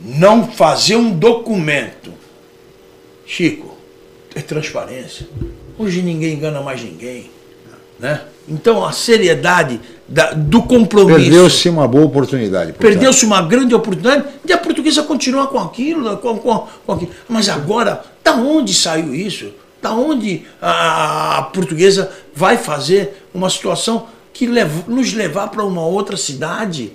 S4: não fazer um documento. Chico, é transparência. Hoje ninguém engana mais ninguém. Né? Então a seriedade da, do compromisso.
S3: Perdeu-se uma boa oportunidade.
S4: Perdeu-se uma grande oportunidade de a portuguesa continuar com aquilo, com, com, com aquilo. Mas agora, da onde saiu isso? Da onde a, a portuguesa vai fazer uma situação que lev, nos levar para uma outra cidade?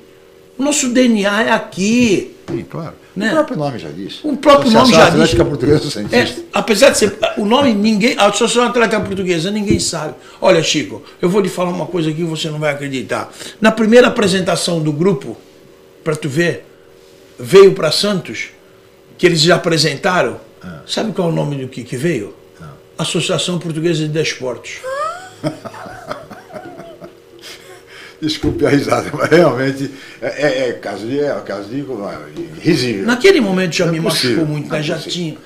S4: O nosso DNA é aqui.
S3: Sim, claro. Né? O próprio nome já diz.
S4: O próprio nome já diz.
S3: Portuguesa
S4: é, apesar de ser o nome ninguém, a Associação Atlética Portuguesa ninguém sabe. Olha, Chico, eu vou lhe falar uma coisa aqui que você não vai acreditar. Na primeira apresentação do grupo, para tu ver, veio para Santos, que eles já apresentaram. Ah. Sabe qual é o nome do que, que veio? Ah. Associação Portuguesa de Desportos.
S3: Desculpe a risada, mas realmente é, é, é caso de, é, caso de, de risível.
S4: Naquele momento já me machucou muito, né? Já tinha.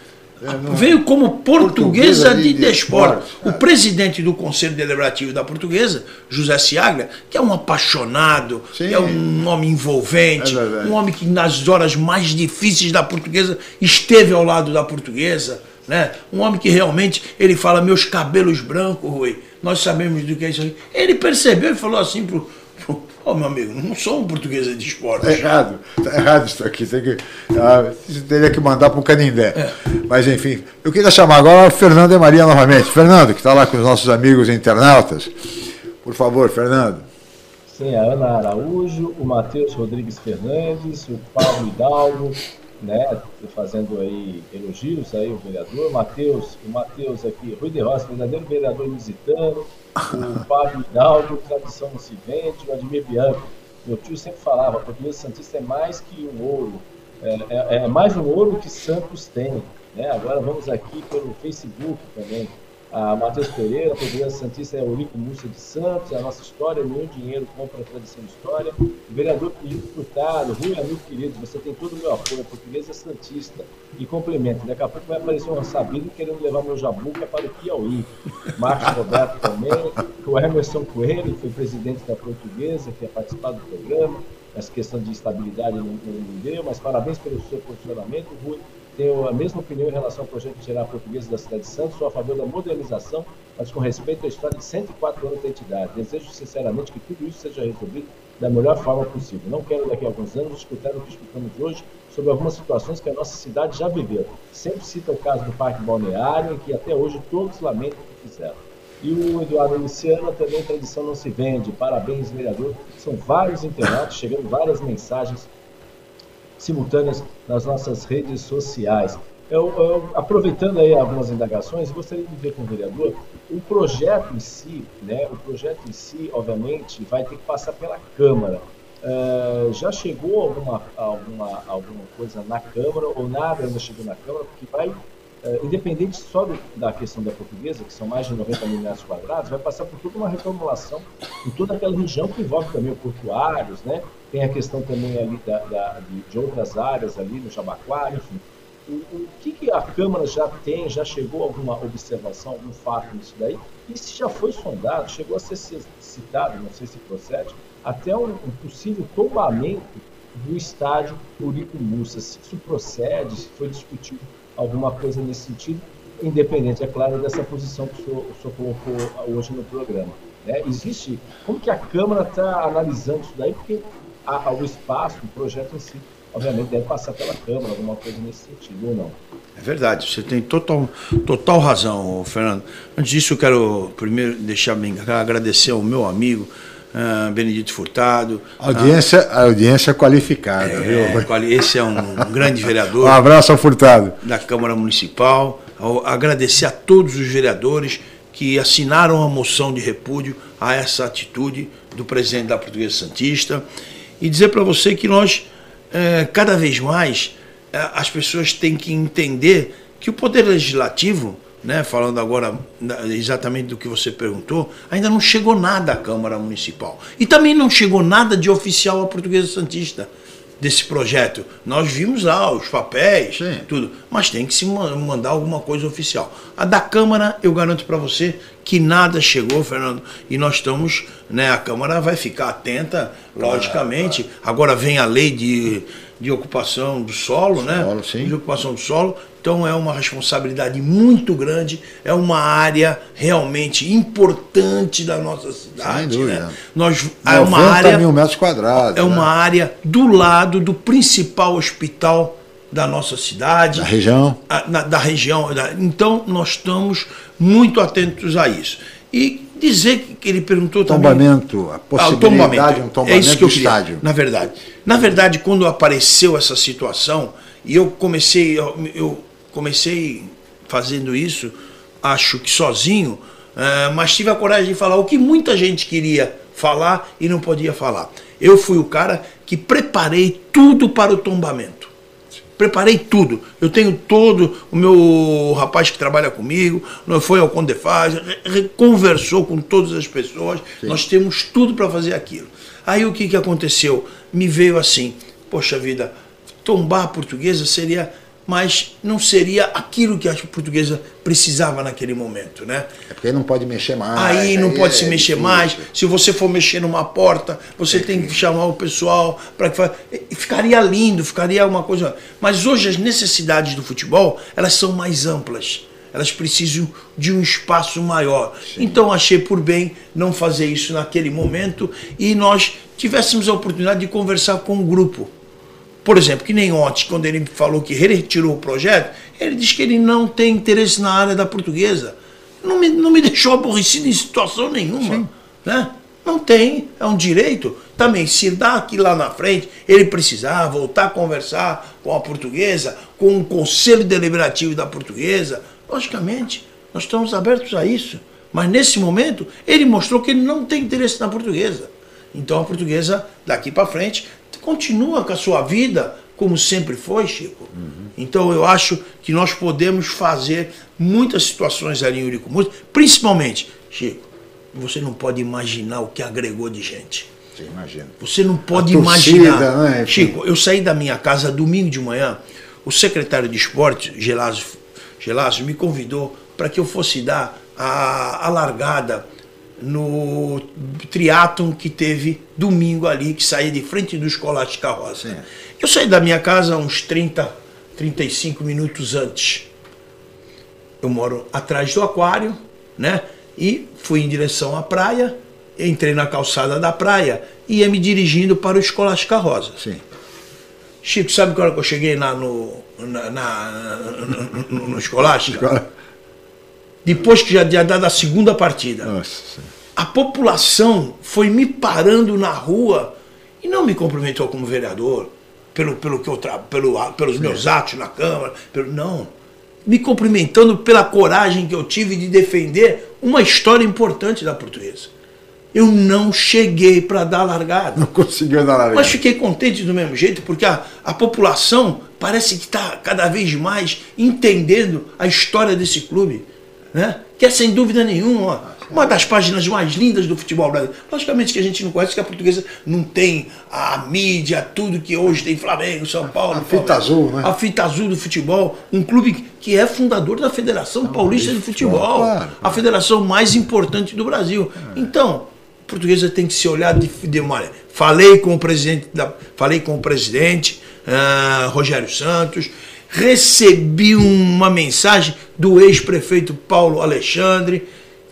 S4: É, Veio como portuguesa, portuguesa de, de desporto. De o presidente do Conselho Deliberativo da Portuguesa, José Ciagra, que é um apaixonado, é um homem envolvente, é um homem que nas horas mais difíceis da portuguesa esteve ao lado da portuguesa. Né? Um homem que realmente ele fala, meus cabelos brancos, Rui, nós sabemos do que é isso aí. Ele percebeu e falou assim pro, oh, meu amigo, não sou um português de esporte.
S3: Tá errado, tá errado isso aqui. Tem que, ah, você teria que mandar para o Canindé. É. Mas, enfim, eu queria chamar agora o Fernando e Maria novamente. Fernando, que está lá com os nossos amigos internautas. Por favor, Fernando.
S5: Sim, a Ana Araújo, o Matheus Rodrigues Fernandes, o Paulo Hidalgo, né, fazendo aí elogios aí o vereador, o Matheus, o Matheus aqui, Rui de Rosa, verdadeiro vereador lusitano, o Fábio Hidalgo, tradição no se o Admir Bianco. Meu tio sempre falava, a portuguesa santista é mais que um ouro, é, é, é, mais um ouro que Santos tem. Né? Agora vamos aqui pelo Facebook também. A Matheus Pereira, a Santista é Eurico Múcia de Santos, é a nossa história, nenhum dinheiro compra a tradição de história. O vereador Felipe Furtado, Rui amigo querido, você tem todo o meu apoio, a Portuguesa Santista. E complemento, daqui a pouco vai aparecer um sabido querendo levar meu jabuca para o Piauí. Marcos Roberto também, o Emerson Coelho, que foi presidente da Portuguesa, que é participado do programa. Essa questão de estabilidade não, não deu, mas parabéns pelo seu posicionamento, Rui tenho a mesma opinião em relação ao projeto de tirar português da cidade de Santos. Sou a favor da modernização, mas com respeito à história de 104 anos da entidade. Desejo sinceramente que tudo isso seja resolvido da melhor forma possível. Não quero daqui a alguns anos escutar o que escutamos hoje sobre algumas situações que a nossa cidade já viveu. Sempre cita o caso do Parque Balneário, que até hoje todos lamentam o que fizeram. E o Eduardo Luciano também, tradição não se vende. Parabéns, vereador. São vários internautas, chegando várias mensagens simultâneas nas nossas redes sociais. Eu, eu, aproveitando aí algumas indagações, gostaria de ver com o vereador o projeto em si, né? O projeto em si, obviamente, vai ter que passar pela Câmara. Uh, já chegou alguma, alguma, alguma coisa na Câmara ou nada ainda chegou na Câmara, porque vai, uh, independente só do, da questão da portuguesa, que são mais de 90 mil metros quadrados, vai passar por toda uma reformulação em toda aquela região que envolve também o portuários, né? Tem a questão também ali da, da, de, de, outras áreas ali no Jabaquara, enfim. O, o que, que, a Câmara já tem, já chegou a alguma observação, algum fato nisso daí? E se já foi sondado, chegou a ser citado, não sei se procede, até um, um possível tombamento do estádio Urico Mussa. Se isso procede, se foi discutido alguma coisa nesse sentido, independente, é claro, dessa posição que o senhor, o senhor colocou hoje no programa. Né? Existe, como que a Câmara está analisando isso daí? Porque a, o espaço, o projeto em si, obviamente deve passar pela Câmara, alguma coisa nesse sentido, ou não.
S4: É verdade, você tem total, total razão, Fernando. Antes disso, eu quero primeiro deixar bem agradecer ao meu amigo uh, Benedito Furtado.
S3: Audiência, a audiência qualificada,
S4: é, viu? Esse é um grande vereador.
S3: um abraço ao Furtado.
S4: Da Câmara Municipal. Agradecer a todos os vereadores que assinaram a moção de repúdio a essa atitude do presidente da Portuguesa Santista e dizer para você que nós, é, cada vez mais, é, as pessoas têm que entender que o Poder Legislativo, né, falando agora exatamente do que você perguntou, ainda não chegou nada à Câmara Municipal. E também não chegou nada de oficial à Portuguesa Santista desse projeto. Nós vimos lá os papéis, Sim. tudo, mas tem que se mandar alguma coisa oficial. A da Câmara, eu garanto para você que nada chegou, Fernando, e nós estamos, né, a Câmara vai ficar atenta, logicamente. Agora vem a lei de, de ocupação do solo, né?
S3: solo né? Sim.
S4: De ocupação do solo. Então é uma responsabilidade muito grande, é uma área realmente importante da nossa cidade. Né?
S3: Nós, é uma área, mil metros quadrados.
S4: É né? uma área do lado do principal hospital da nossa cidade.
S3: Da região.
S4: A, na, da região. Da, então nós estamos muito atentos a isso. E dizer que ele perguntou
S3: tombamento, também... A possibilidade ah, tombamento, de um tombamento
S4: é isso que
S3: eu
S4: queria, estádio. Na verdade. Na verdade, quando apareceu essa situação, e eu comecei, eu, eu comecei fazendo isso, acho que sozinho, uh, mas tive a coragem de falar o que muita gente queria falar e não podia falar. Eu fui o cara que preparei tudo para o tombamento. Preparei tudo. Eu tenho todo, o meu rapaz que trabalha comigo, foi ao Condefaz, conversou com todas as pessoas, Sim. nós temos tudo para fazer aquilo. Aí o que, que aconteceu? Me veio assim, poxa vida, tombar a portuguesa seria mas não seria aquilo que a portuguesa precisava naquele momento, né?
S3: É porque não pode mexer mais.
S4: Aí não aí pode é se mexer difícil. mais. Se você for mexer numa porta, você é tem que chamar o pessoal para que ficaria lindo, ficaria uma coisa. Mas hoje as necessidades do futebol elas são mais amplas. Elas precisam de um espaço maior. Sim. Então achei por bem não fazer isso naquele momento e nós tivéssemos a oportunidade de conversar com o grupo por exemplo, que nem ontem, quando ele falou que retirou o projeto, ele disse que ele não tem interesse na área da portuguesa. Não me, não me deixou aborrecido em situação nenhuma. Né? Não tem, é um direito. Também, se daqui lá na frente ele precisar voltar a conversar com a portuguesa, com o conselho deliberativo da portuguesa, logicamente, nós estamos abertos a isso. Mas nesse momento, ele mostrou que ele não tem interesse na portuguesa. Então a portuguesa, daqui para frente, continua com a sua vida como sempre foi, Chico. Então eu acho que nós podemos fazer muitas situações ali em Urico principalmente, Chico, você não pode imaginar o que agregou de gente.
S3: Você imagina.
S4: Você não pode
S3: torcida,
S4: imaginar.
S3: né?
S4: Chico, eu saí da minha casa domingo de manhã, o secretário de esporte, Gelásio, Gelásio me convidou para que eu fosse dar a, a largada no triatlon que teve domingo ali, que saía de frente do Escolástica Rosa. Eu saí da minha casa uns 30, 35 minutos antes. Eu moro atrás do aquário, né? E fui em direção à praia, entrei na calçada da praia e ia me dirigindo para o Escolástica Rosa.
S3: Sim.
S4: Chico, sabe que hora que eu cheguei lá no, na, na- no, no Escolástica? Depois que já tinha dado a segunda partida. A população foi me parando na rua e não me cumprimentou como vereador, pelo, pelo que eu tra pelo, pelos meus atos na Câmara, pelo, não. Me cumprimentando pela coragem que eu tive de defender uma história importante da portuguesa. Eu não cheguei para dar largada.
S3: Não conseguiu dar largada.
S4: Mas fiquei contente do mesmo jeito, porque a, a população parece que está cada vez mais entendendo a história desse clube. Né? Que é sem dúvida nenhuma uma das páginas mais lindas do futebol brasileiro. Logicamente que a gente não conhece, que a portuguesa não tem a mídia, tudo que hoje tem Flamengo, São Paulo.
S3: A fita azul, né?
S4: A fita azul do futebol. Um clube que é fundador da Federação Paulista de Futebol.
S3: claro.
S4: A federação mais importante do Brasil. Então, a portuguesa tem que se olhar de, de olha, falei com o presidente da, falei com o presidente ah, Rogério Santos recebi uma mensagem do ex-prefeito Paulo Alexandre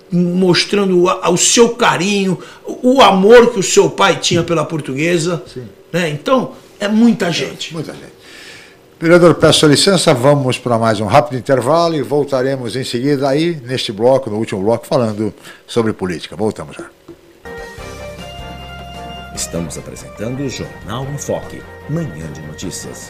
S4: mostrando o, o seu carinho o, o amor que o seu pai tinha pela portuguesa né? então é muita gente
S3: muita gente Vereador, peço licença, vamos para mais um rápido intervalo e voltaremos em seguida aí, neste bloco, no último bloco, falando sobre política. Voltamos já.
S1: Estamos apresentando o Jornal em Foque, manhã de notícias.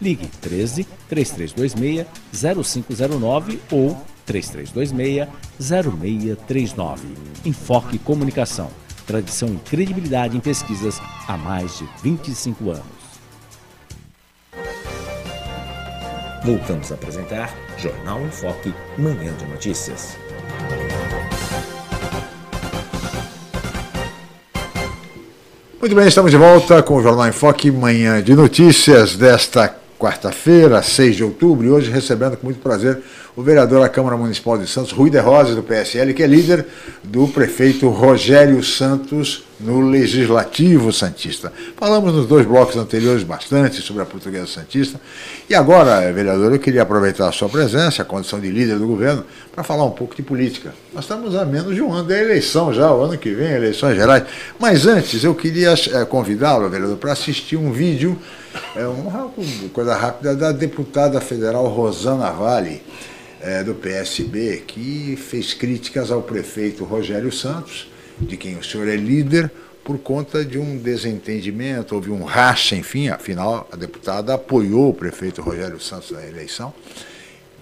S2: Ligue 13 3326 0509 ou 3326 0639. Enfoque Comunicação. Tradição e credibilidade em pesquisas há mais de 25 anos.
S1: Voltamos a apresentar Jornal em Foque, manhã de notícias.
S3: Muito bem, estamos de volta com o Jornal em Foque, manhã de notícias desta quarta-feira, 6 de outubro, e hoje recebendo com muito prazer o vereador da Câmara Municipal de Santos, Rui de Rosas, do PSL, que é líder do prefeito Rogério Santos no Legislativo Santista. Falamos nos dois blocos anteriores bastante sobre a Portuguesa Santista. E agora, vereador, eu queria aproveitar a sua presença, a condição de líder do governo, para falar um pouco de política. Nós estamos a menos de um ano da eleição já, o ano que vem, eleições gerais. Mas antes, eu queria é, convidá-lo, vereador, para assistir um vídeo, é, uma coisa rápida, da deputada federal Rosana Vale, é, do PSB, que fez críticas ao prefeito Rogério Santos de quem o senhor é líder, por conta de um desentendimento, houve um racha, enfim, afinal a deputada apoiou o prefeito Rogério Santos na eleição,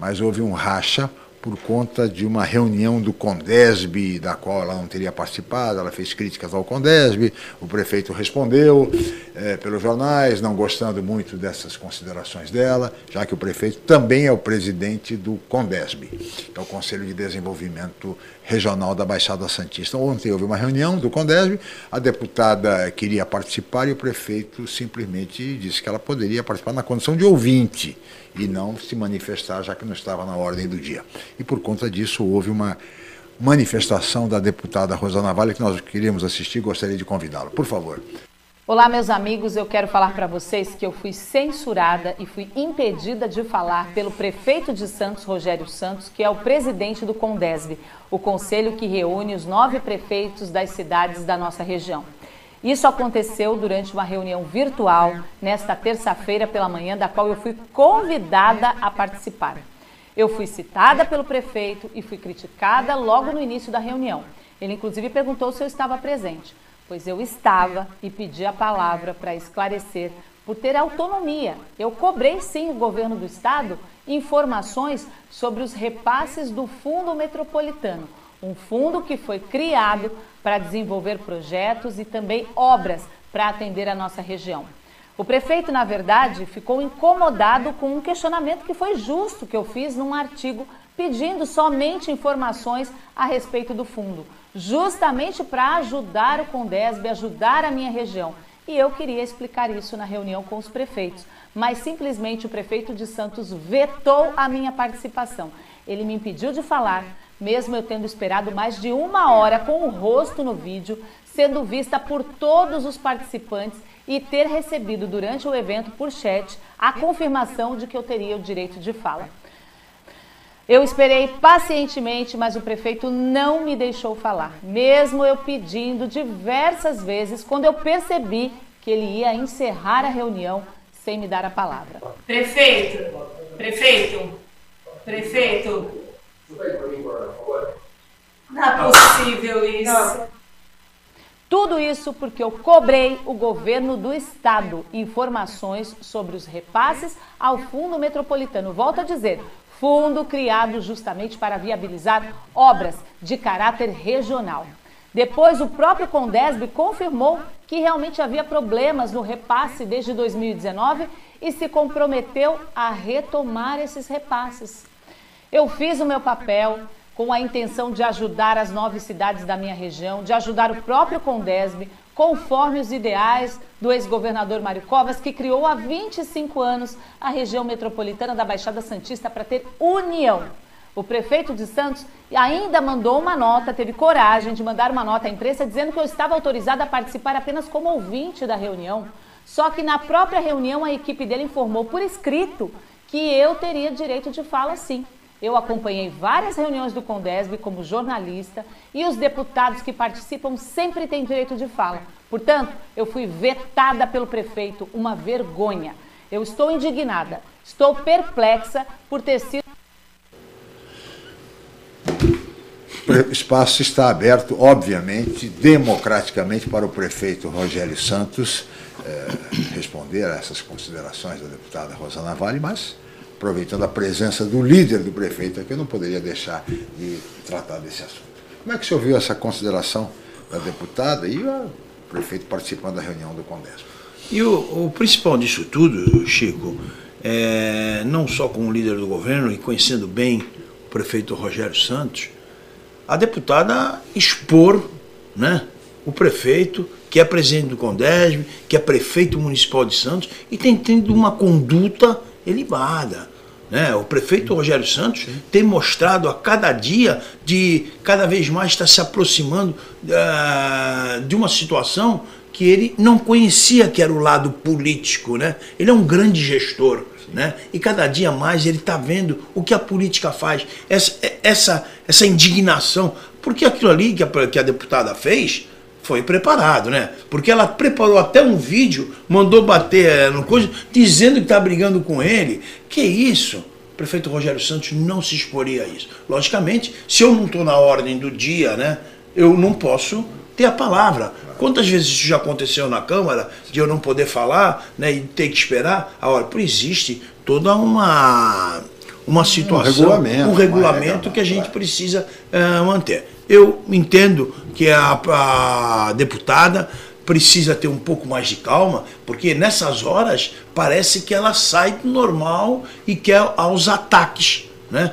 S3: mas houve um racha por conta de uma reunião do Condesb, da qual ela não teria participado, ela fez críticas ao Condesb, o prefeito respondeu é, pelos jornais, não gostando muito dessas considerações dela, já que o prefeito também é o presidente do Condesb, que é o Conselho de Desenvolvimento Regional da Baixada Santista. Ontem houve uma reunião do Condesb, a deputada queria participar e o prefeito simplesmente disse que ela poderia participar na condição de ouvinte e não se manifestar, já que não estava na ordem do dia. E por conta disso houve uma manifestação da deputada Rosana Vale que nós queríamos assistir, gostaria de convidá-la. Por favor.
S10: Olá, meus amigos. Eu quero falar para vocês que eu fui censurada e fui impedida de falar pelo prefeito de Santos, Rogério Santos, que é o presidente do Condesb, o conselho que reúne os nove prefeitos das cidades da nossa região. Isso aconteceu durante uma reunião virtual nesta terça-feira pela manhã, da qual eu fui convidada a participar. Eu fui citada pelo prefeito e fui criticada logo no início da reunião. Ele, inclusive, perguntou se eu estava presente, pois eu estava e pedi a palavra para esclarecer por ter autonomia. Eu cobrei sim o governo do estado informações sobre os repasses do Fundo Metropolitano, um fundo que foi criado para desenvolver projetos e também obras para atender a nossa região. O prefeito, na verdade, ficou incomodado com um questionamento que foi justo que eu fiz num artigo pedindo somente informações a respeito do fundo, justamente para ajudar o Condesb, ajudar a minha região. E eu queria explicar isso na reunião com os prefeitos, mas simplesmente o prefeito de Santos vetou a minha participação. Ele me impediu de falar, mesmo eu tendo esperado mais de uma hora com o rosto no vídeo, sendo vista por todos os participantes e ter recebido durante o evento por chat a confirmação de que eu teria o direito de fala. Eu esperei pacientemente, mas o prefeito não me deixou falar, mesmo eu pedindo diversas vezes, quando eu percebi que ele ia encerrar a reunião sem me dar a palavra.
S11: Prefeito, prefeito, prefeito, não é possível isso.
S10: Tudo isso porque eu cobrei o governo do estado informações sobre os repasses ao Fundo Metropolitano. Volto a dizer, fundo criado justamente para viabilizar obras de caráter regional. Depois, o próprio Condesb confirmou que realmente havia problemas no repasse desde 2019 e se comprometeu a retomar esses repasses. Eu fiz o meu papel com a intenção de ajudar as nove cidades da minha região, de ajudar o próprio Condesb, conforme os ideais do ex-governador Mário Covas, que criou há 25 anos a região metropolitana da Baixada Santista para ter união. O prefeito de Santos ainda mandou uma nota, teve coragem de mandar uma nota à imprensa dizendo que eu estava autorizada a participar apenas como ouvinte da reunião. Só que na própria reunião a equipe dele informou por escrito que eu teria direito de fala sim. Eu acompanhei várias reuniões do Condesb como jornalista e os deputados que participam sempre têm direito de fala. Portanto, eu fui vetada pelo prefeito, uma vergonha. Eu estou indignada, estou perplexa por ter sido.
S3: O espaço está aberto, obviamente, democraticamente, para o prefeito Rogério Santos eh, responder a essas considerações da deputada Rosana Vale, mas aproveitando a presença do líder do prefeito aqui, eu não poderia deixar de tratar desse assunto. Como é que o senhor viu essa consideração da deputada e o prefeito participando da reunião do Congresso?
S4: E o, o principal disso tudo, Chico, é, não só como líder do governo e conhecendo bem o prefeito Rogério Santos, a deputada expor né, o prefeito que é presidente do Condesb, que é prefeito municipal de Santos e tem tendo uma conduta elevada. Né? O prefeito Rogério Santos tem mostrado a cada dia de cada vez mais estar se aproximando uh, de uma situação que ele não conhecia que era o lado político. Né? Ele é um grande gestor. Né? E cada dia mais ele está vendo o que a política faz, essa, essa, essa indignação. Porque aquilo ali que a, que a deputada fez foi preparado, né? Porque ela preparou até um vídeo, mandou bater eh, no coisa, dizendo que está brigando com ele. Que isso? O prefeito Rogério Santos não se exporia a isso. Logicamente, se eu não estou na ordem do dia, né? Eu não posso ter a palavra. Quantas vezes isso já aconteceu na Câmara, de eu não poder falar né, e ter que esperar a hora? Por existe toda uma, uma situação, um regulamento, um regulamento que a gente precisa uh, manter. Eu entendo que a, a deputada precisa ter um pouco mais de calma, porque nessas horas parece que ela sai do normal e quer aos ataques. Né?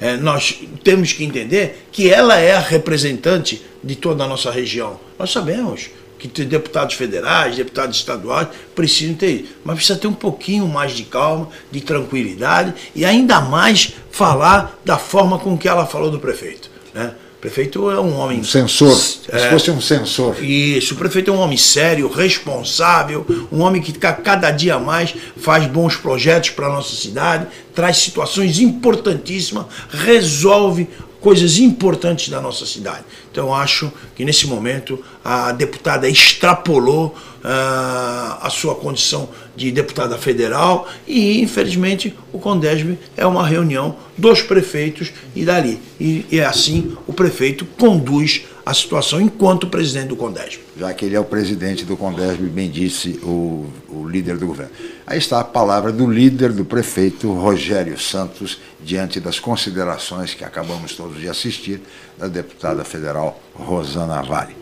S4: É, nós temos que entender que ela é a representante de toda a nossa região. Nós sabemos que deputados federais, deputados estaduais precisam ter isso. Mas precisa ter um pouquinho mais de calma, de tranquilidade e ainda mais falar da forma com que ela falou do prefeito. Né? O prefeito é um homem.
S3: Um censor. É, se fosse um censor.
S4: Isso, o prefeito é um homem sério, responsável, um homem que cada dia mais faz bons projetos para a nossa cidade, traz situações importantíssimas, resolve coisas importantes da nossa cidade. Então acho que nesse momento a deputada extrapolou uh, a sua condição de deputada federal e infelizmente o Condesb é uma reunião dos prefeitos e dali. E, e assim o prefeito conduz a situação enquanto presidente do Condesb.
S3: Já que ele é o presidente do Condesb, bem disse o, o líder do governo. Aí está a palavra do líder do prefeito, Rogério Santos, diante das considerações que acabamos todos de assistir da deputada federal Rosana Vale.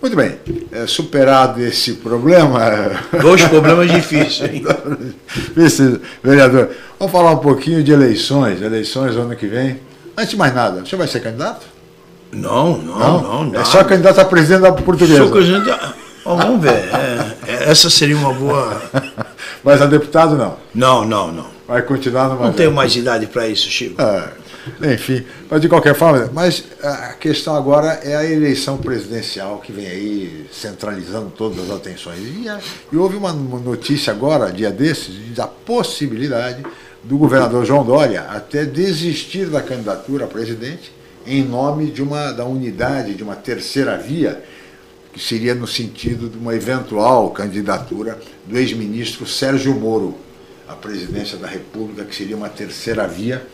S3: Muito bem, é, superado esse problema.
S4: Dois problemas difíceis. Hein?
S3: vereador, vamos falar um pouquinho de eleições, eleições ano que vem. Antes de mais nada, você vai ser candidato?
S4: Não, não, não. não
S3: é só candidato a presidente da portuguesa. Sou
S4: candidato a... oh, vamos ver. É, é, essa seria uma boa.
S3: Mas a deputado não?
S4: Não, não, não.
S3: Vai continuar no
S4: Não tenho mais idade para isso, Chico.
S3: É, enfim, mas de qualquer forma, mas a questão agora é a eleição presidencial que vem aí centralizando todas as atenções. E, e houve uma notícia agora, dia desses, da possibilidade do governador João Dória até desistir da candidatura a presidente em nome de uma da unidade de uma terceira via, que seria no sentido de uma eventual candidatura do ex-ministro Sérgio Moro à presidência da República, que seria uma terceira via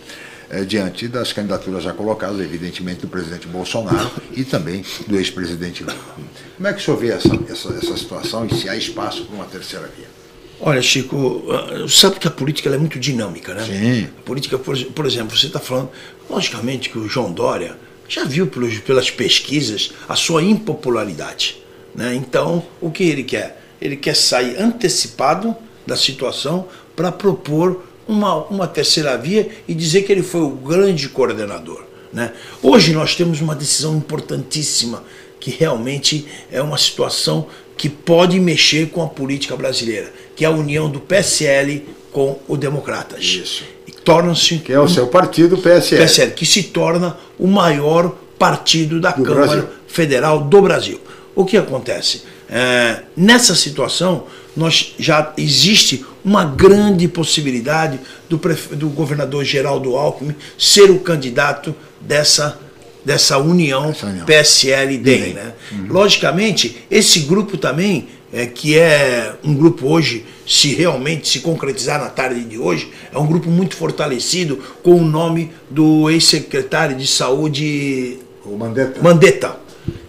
S3: é, diante das candidaturas já colocadas, evidentemente, do presidente Bolsonaro e também do ex-presidente Lula. Como é que o senhor vê essa, essa, essa situação e se há espaço para uma terceira via?
S4: Olha, Chico, ah, sabe que a política é muito dinâmica, né?
S3: Sim.
S4: A política, por, por exemplo, você está falando, logicamente que o João Dória já viu pelos, pelas pesquisas a sua impopularidade. Né? Então, o que ele quer? Ele quer sair antecipado da situação para propor uma, uma terceira via e dizer que ele foi o grande coordenador. Né? Hoje nós temos uma decisão importantíssima que realmente é uma situação que pode mexer com a política brasileira, que é a união do PSL com o Democratas.
S3: Isso.
S4: E torna-se.
S3: Que é o seu partido, PSL.
S4: PSL, que se torna o maior partido da do Câmara Brasil. Federal do Brasil. O que acontece? É, nessa situação, nós já existe uma grande possibilidade do, do governador Geraldo Alckmin ser o candidato dessa dessa união, união. PSL-DEM. Né? Uhum. Logicamente, esse grupo também, é, que é um grupo hoje, se realmente se concretizar na tarde de hoje, é um grupo muito fortalecido com o nome do ex-secretário de saúde
S3: o Mandetta.
S4: Mandetta.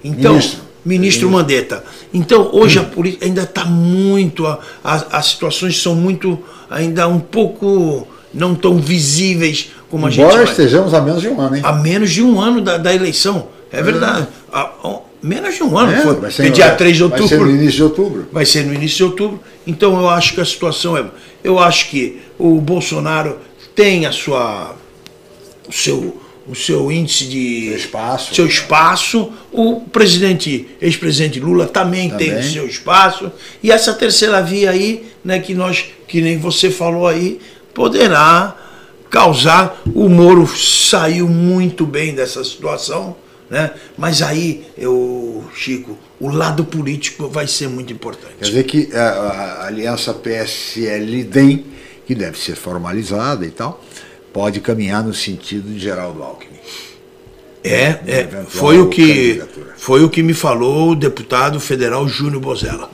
S4: Então, ministro, ministro Mandetta. Então, hoje a política ainda está muito, a, a, as situações são muito, ainda um pouco não tão visíveis como a
S3: Embora
S4: gente.
S3: Embora estejamos a menos de um ano, hein?
S4: A menos de um ano da, da eleição. É, é. verdade. A, a, menos de um ano.
S3: É,
S4: foi,
S3: vai ser,
S4: dia 3 de outubro.
S3: Vai ser no início de outubro.
S4: Vai ser no início de outubro. Então eu acho que a situação é. Eu acho que o Bolsonaro tem a sua. O seu, o seu índice de
S3: Seu espaço.
S4: seu espaço. O presidente, ex-presidente Lula também, tem
S3: Também.
S4: o seu espaço. E essa terceira via aí, né, que nós, que nem você falou aí, poderá causar. O Moro saiu muito bem dessa situação, né? Mas aí, eu, Chico, o lado político vai ser muito importante.
S3: Quer dizer que a, a aliança PSL-DEM, que deve ser formalizada e tal, pode caminhar no sentido de Geraldo Alckmin.
S4: É, é foi o que foi o que me falou o deputado federal Júnior Bozella.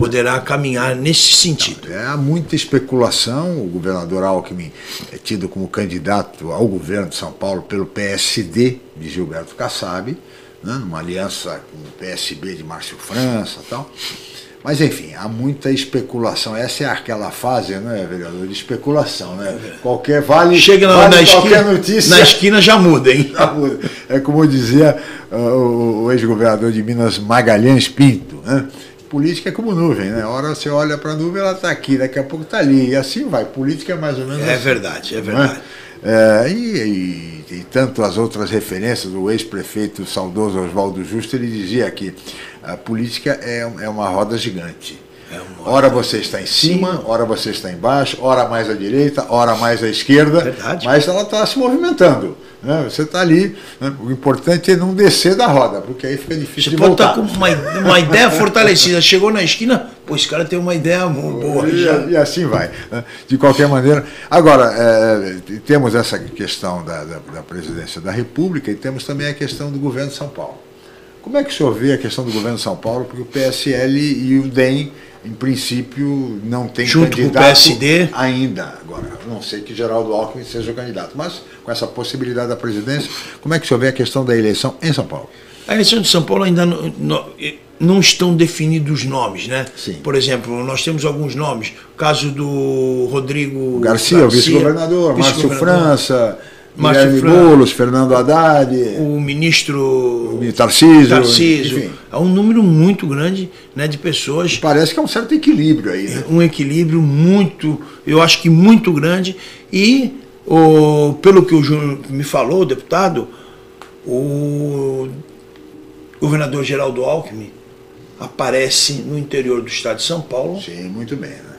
S4: Poderá caminhar nesse sentido.
S3: É, há muita especulação. O governador Alckmin é tido como candidato ao governo de São Paulo pelo PSD de Gilberto Kassab, né, numa aliança com o PSB de Márcio França e tal. Mas, enfim, há muita especulação. Essa é aquela fase, né, vereador, de especulação. Né? Qualquer vale,
S4: Chega na,
S3: vale
S4: na esquina,
S3: notícia.
S4: na esquina já muda, hein?
S3: Já muda. É como dizia uh, o, o ex-governador de Minas, Magalhães Pinto. Né? Política é como nuvem, né? A hora você olha para a nuvem, ela está aqui, daqui a pouco está ali. E assim vai. Política é mais ou menos
S4: É
S3: assim,
S4: verdade, é
S3: não
S4: verdade.
S3: É, e, e, e tanto as outras referências, o ex-prefeito saudoso Oswaldo Justo, ele dizia que a política é, é uma roda gigante. Ora você está em cima, ora você está embaixo, ora mais à direita, ora mais à esquerda,
S4: Verdade.
S3: mas ela está se movimentando. Né? Você está ali. né? O importante é não descer da roda, porque aí fica difícil
S4: Você
S3: de
S4: pode estar
S3: voltar.
S4: com uma, uma ideia fortalecida. Chegou na esquina, pô, esse cara tem uma ideia boa.
S3: E,
S4: já.
S3: e assim vai. né? De qualquer maneira. Agora, é, temos essa questão da, da, da presidência da República e temos também a questão do governo de São Paulo. Como é que o senhor vê a questão do governo de São Paulo? Porque o PSL e o DEM, em princípio, não tem
S4: Junto com o
S3: candidato
S4: PSD.
S3: ainda. Agora, a não sei que Geraldo Alckmin seja o candidato, mas com essa possibilidade da presidência, como é que o senhor vê a questão da eleição em São Paulo?
S4: A eleição de São Paulo ainda não, não- não estão definidos os nomes, né?
S3: Sim.
S4: Por exemplo, nós temos alguns nomes. O caso do Rodrigo
S3: Garcia, o vice-governador, Márcio
S4: vice-governador,
S3: França,
S4: Márcio
S3: Guilherme. Boulos, Fernando Haddad,
S4: o ministro
S3: o Tarcísio,
S4: Tarcísio.
S3: enfim.
S4: É um número muito grande né, de pessoas.
S3: Parece que é um certo equilíbrio aí, né?
S4: um equilíbrio muito, eu acho que muito grande. E, o, pelo que o Júnior me falou, o deputado, o governador Geraldo Alckmin aparece no interior do estado de São Paulo,
S3: Sim, muito bem, né?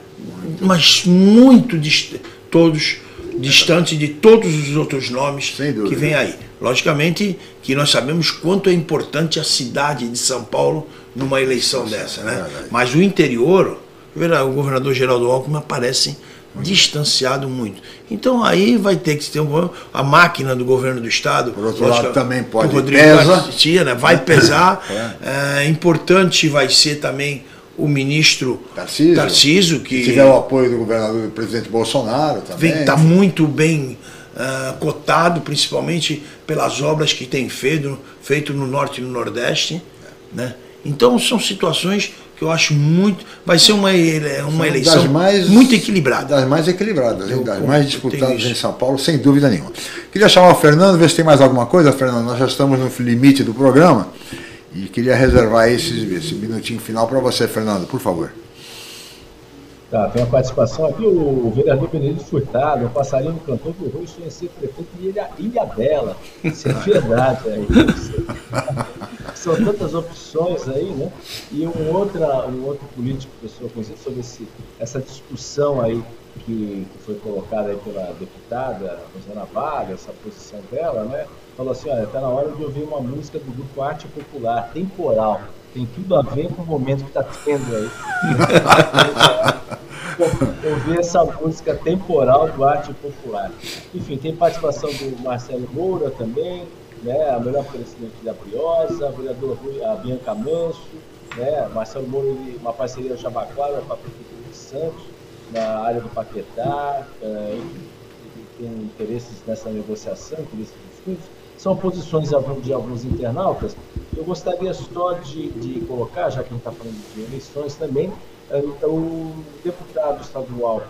S4: mas muito dist todos distante de todos os outros nomes que vem aí. Logicamente que nós sabemos quanto é importante a cidade de São Paulo numa eleição dessa, né?
S3: verdade.
S4: Mas o interior, o governador Geraldo Alckmin aparece distanciado muito. Então aí vai ter que ter um, a máquina do governo do estado.
S3: Por outro lado, também pode-
S4: o Rodrigo
S3: pesa.
S4: Garcia, né? vai pesar. É, importante vai ser também o ministro
S3: Tarcísio,
S4: Tarcísio
S3: Se
S4: que
S3: tiver o apoio do governador do presidente Bolsonaro também.
S4: vem tá muito bem ah, cotado, principalmente pelas obras que tem feito, feito no norte e no nordeste, né? Então são situações que eu acho muito, vai ser uma uma eleição
S3: mais-
S4: muito equilibrada.
S3: Das mais equilibradas?
S4: Eu
S3: das mais disputadas em São Paulo, sem dúvida nenhuma. Queria chamar o Fernando, ver se tem mais alguma coisa, Fernando. Nós já estamos no limite do programa e queria reservar esse, esse minutinho final para você, Fernando, por favor.
S5: Tá, tem uma participação aqui, o vereador Benedito Furtado, um passarinho cantor que o Rui sonha ser prefeito de Ilha, Ilha Bela. Isso é verdade aí. São tantas opções aí, né? E um, outra, um outro político, pessoa conhecida, sobre esse, essa discussão aí que, que foi colocada aí pela deputada Rosana Vaga, essa posição dela, né? Falou assim, olha, está na hora de ouvir uma música do grupo Arte Popular, temporal. Tem tudo a ver com o momento que está tendo aí. ouvir essa música temporal do arte popular. Enfim, tem participação do Marcelo Moura também, né, a melhor presidente da Briosa, o vereador Rui, a Bianca Manso, né, Marcelo Moura, ele, uma parceria Jabaquara com a Prefeitura de Santos, na área do Paquetá, é, ele tem interesses nessa negociação, interesses discursos. São posições de alguns- internautas. Eu gostaria só de, de colocar, já que a gente está falando de eleições também, é, o deputado estadual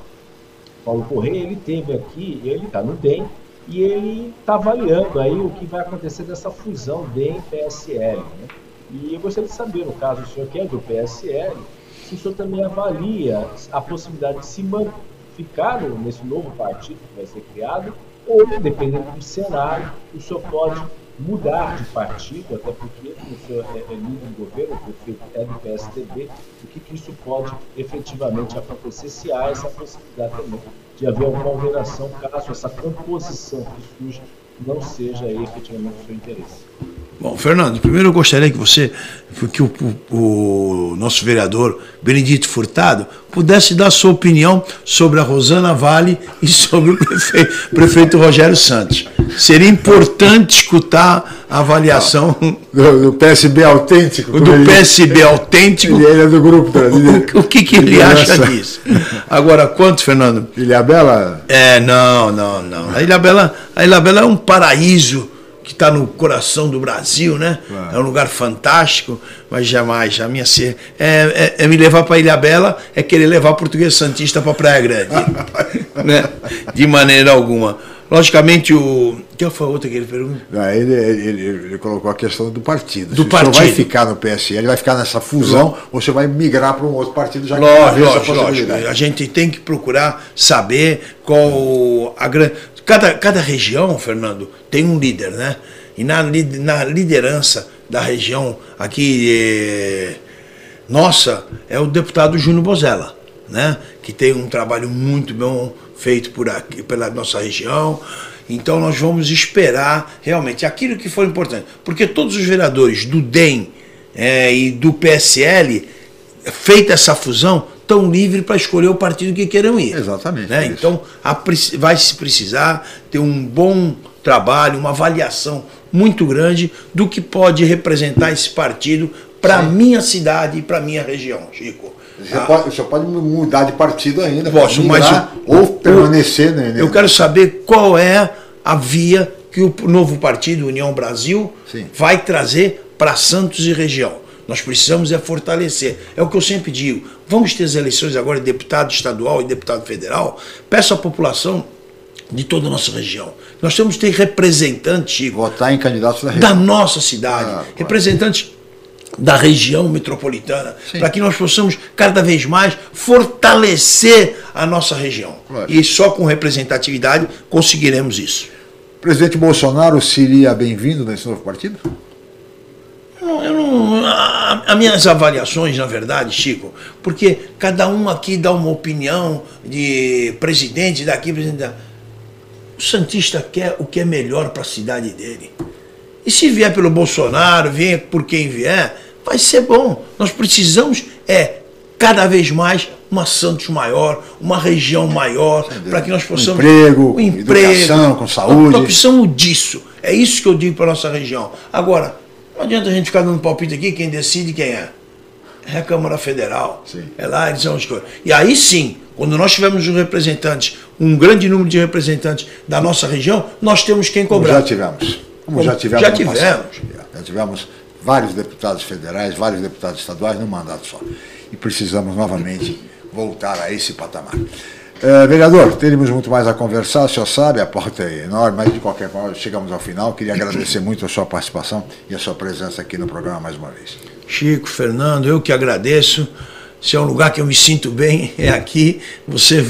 S5: Paulo Correia, ele teve aqui, ele está no DEM, e ele está avaliando aí o que vai acontecer dessa fusão DEM-PSL. Né? E eu gostaria de saber, no caso o senhor que é do PSL, se o senhor também avalia a possibilidade de se manter ficar nesse novo partido que vai ser criado, ou, dependendo do cenário, o senhor pode mudar de partido, até porque o senhor é, é líder do governo, o prefeito é do PSDB, o que, que isso pode efetivamente acontecer se há essa possibilidade também de haver uma alteração caso essa composição que surge não seja efetivamente o seu interesse.
S4: Bom, Fernando, primeiro eu gostaria que você, que o, o, o, nosso vereador Benedito Furtado pudesse dar sua opinião sobre a Rosana Vale e sobre o prefeito, prefeito Rogério Santos. Seria importante escutar a avaliação
S3: do, do PSB autêntico.
S4: Do ele, PSB autêntico.
S3: Ele é do grupo.
S4: O, o que, que ele acha disso? Agora, quanto, Fernando?
S3: Ilhabela?
S4: É, não, não, não. A Ilhabela, a Ilhabela é um paraíso que está no coração do Brasil, né? Claro. É um lugar fantástico, mas jamais, a minha ser é, é, é me levar para Ilha Bela, é querer levar o português santista para Praia Grande, né? De maneira alguma. Logicamente, o. Que foi a outra que ele perguntou?
S3: Ah, ele, ele, ele, colocou a questão do partido.
S4: Do Se partido.
S3: vai ficar no PSL, vai ficar nessa fusão, ou você vai migrar para um outro partido já
S4: lógico, que lógico, lógico. A gente tem que procurar saber qual a grande Cada, cada região, Fernando, tem um líder, né? E na, na liderança da região aqui, é, nossa, é o deputado Júnior Bozella, né? Que tem um trabalho muito bom feito por aqui, pela nossa região. Então nós vamos esperar realmente aquilo que for importante. Porque todos os vereadores do DEM é, e do PSL, feita essa fusão, estão livres para escolher o partido que queiram ir.
S3: Exatamente.
S4: Né? Então a, vai se precisar ter um bom trabalho, uma avaliação muito grande do que pode representar esse partido para a minha cidade e para a minha região, Chico.
S3: Você, ah, pode, você pode mudar de partido ainda,
S4: posso, mas
S3: ou permanecer. Né,
S4: eu quero saber qual é a via que o novo partido, União Brasil, Sim. vai trazer para Santos e região. Nós precisamos é fortalecer. É o que eu sempre digo. Vamos ter as eleições agora de deputado estadual e deputado federal. Peço à população de toda a nossa região. Nós temos que ter representantes.
S3: Votar em candidatos da região.
S4: Da nossa cidade. Ah, representantes da região metropolitana, para que nós possamos cada vez mais fortalecer a nossa região. Claro. E só com representatividade conseguiremos isso.
S3: Presidente Bolsonaro seria bem-vindo nesse novo partido?
S4: Eu não, as minhas avaliações, na verdade, Chico, porque cada um aqui dá uma opinião de presidente daqui, presidente da... O Santista quer o que é melhor para a cidade dele. E se vier pelo Bolsonaro, vier por quem vier, vai ser bom. Nós precisamos é cada vez mais uma Santos maior, uma região maior, para que nós possamos.
S3: Um emprego, um emprego, educação, com saúde.
S4: Nós precisamos disso. É isso que eu digo para a nossa região. Agora, não adianta a gente ficar dando palpite aqui, quem decide quem é. É a Câmara Federal. Sim. É lá, eles são os E aí sim, quando nós tivermos um representante, um grande número de representantes da nossa região, nós temos quem cobrar.
S3: Como já tivemos. Como, Como já tivemos.
S4: Já tivemos.
S3: Já tivemos vários deputados federais, vários deputados estaduais num mandato só. E precisamos novamente voltar a esse patamar. É, vereador, teríamos muito mais a conversar, o senhor sabe, a porta é enorme, mas de qualquer forma, chegamos ao final. Queria agradecer muito a sua participação e a sua presença aqui no programa mais uma vez.
S4: Chico, Fernando, eu que agradeço. Se é um lugar que eu me sinto bem, é aqui. Você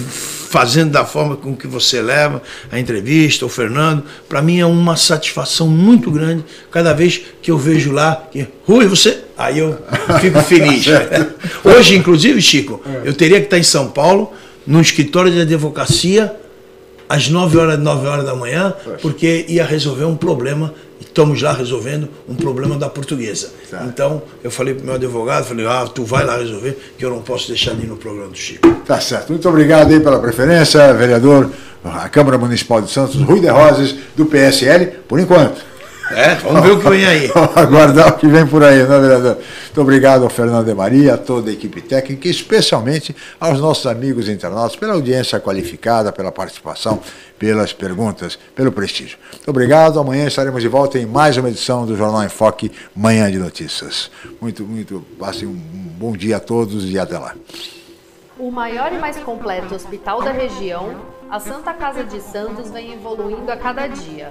S4: fazendo da forma com que você leva a entrevista, o Fernando, para mim é uma satisfação muito grande cada vez que eu vejo lá que, Rui, você. Aí eu fico feliz. Hoje, inclusive, Chico, eu teria que estar em São Paulo no escritório de advocacia às 9 horas, 9 horas da manhã, porque ia resolver um problema, estamos lá resolvendo um problema da portuguesa. Certo. Então, eu falei para o meu advogado, falei, ah, tu vai lá resolver, que eu não posso deixar ali no programa do Chico.
S3: Tá certo. Muito obrigado aí pela preferência, vereador, a Câmara Municipal de Santos, Rui de Roses, do PSL, por enquanto.
S4: É, vamos ver o que vem aí.
S3: aguardar o que vem por aí, não é, vereador? Muito obrigado ao Fernando de Maria, a toda a equipe técnica, e especialmente aos nossos amigos internautas, pela audiência qualificada, pela participação, pelas perguntas, pelo prestígio. Muito obrigado. Amanhã estaremos de volta em mais uma edição do Jornal em Foque, Manhã de Notícias. Muito, muito. Passem um bom dia a todos e até lá.
S12: O maior e mais completo hospital da região, a Santa Casa de Santos vem evoluindo a cada dia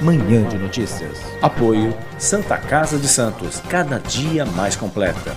S2: manhã de notícias.
S1: Apoio Santa Casa de Santos, cada dia mais completa.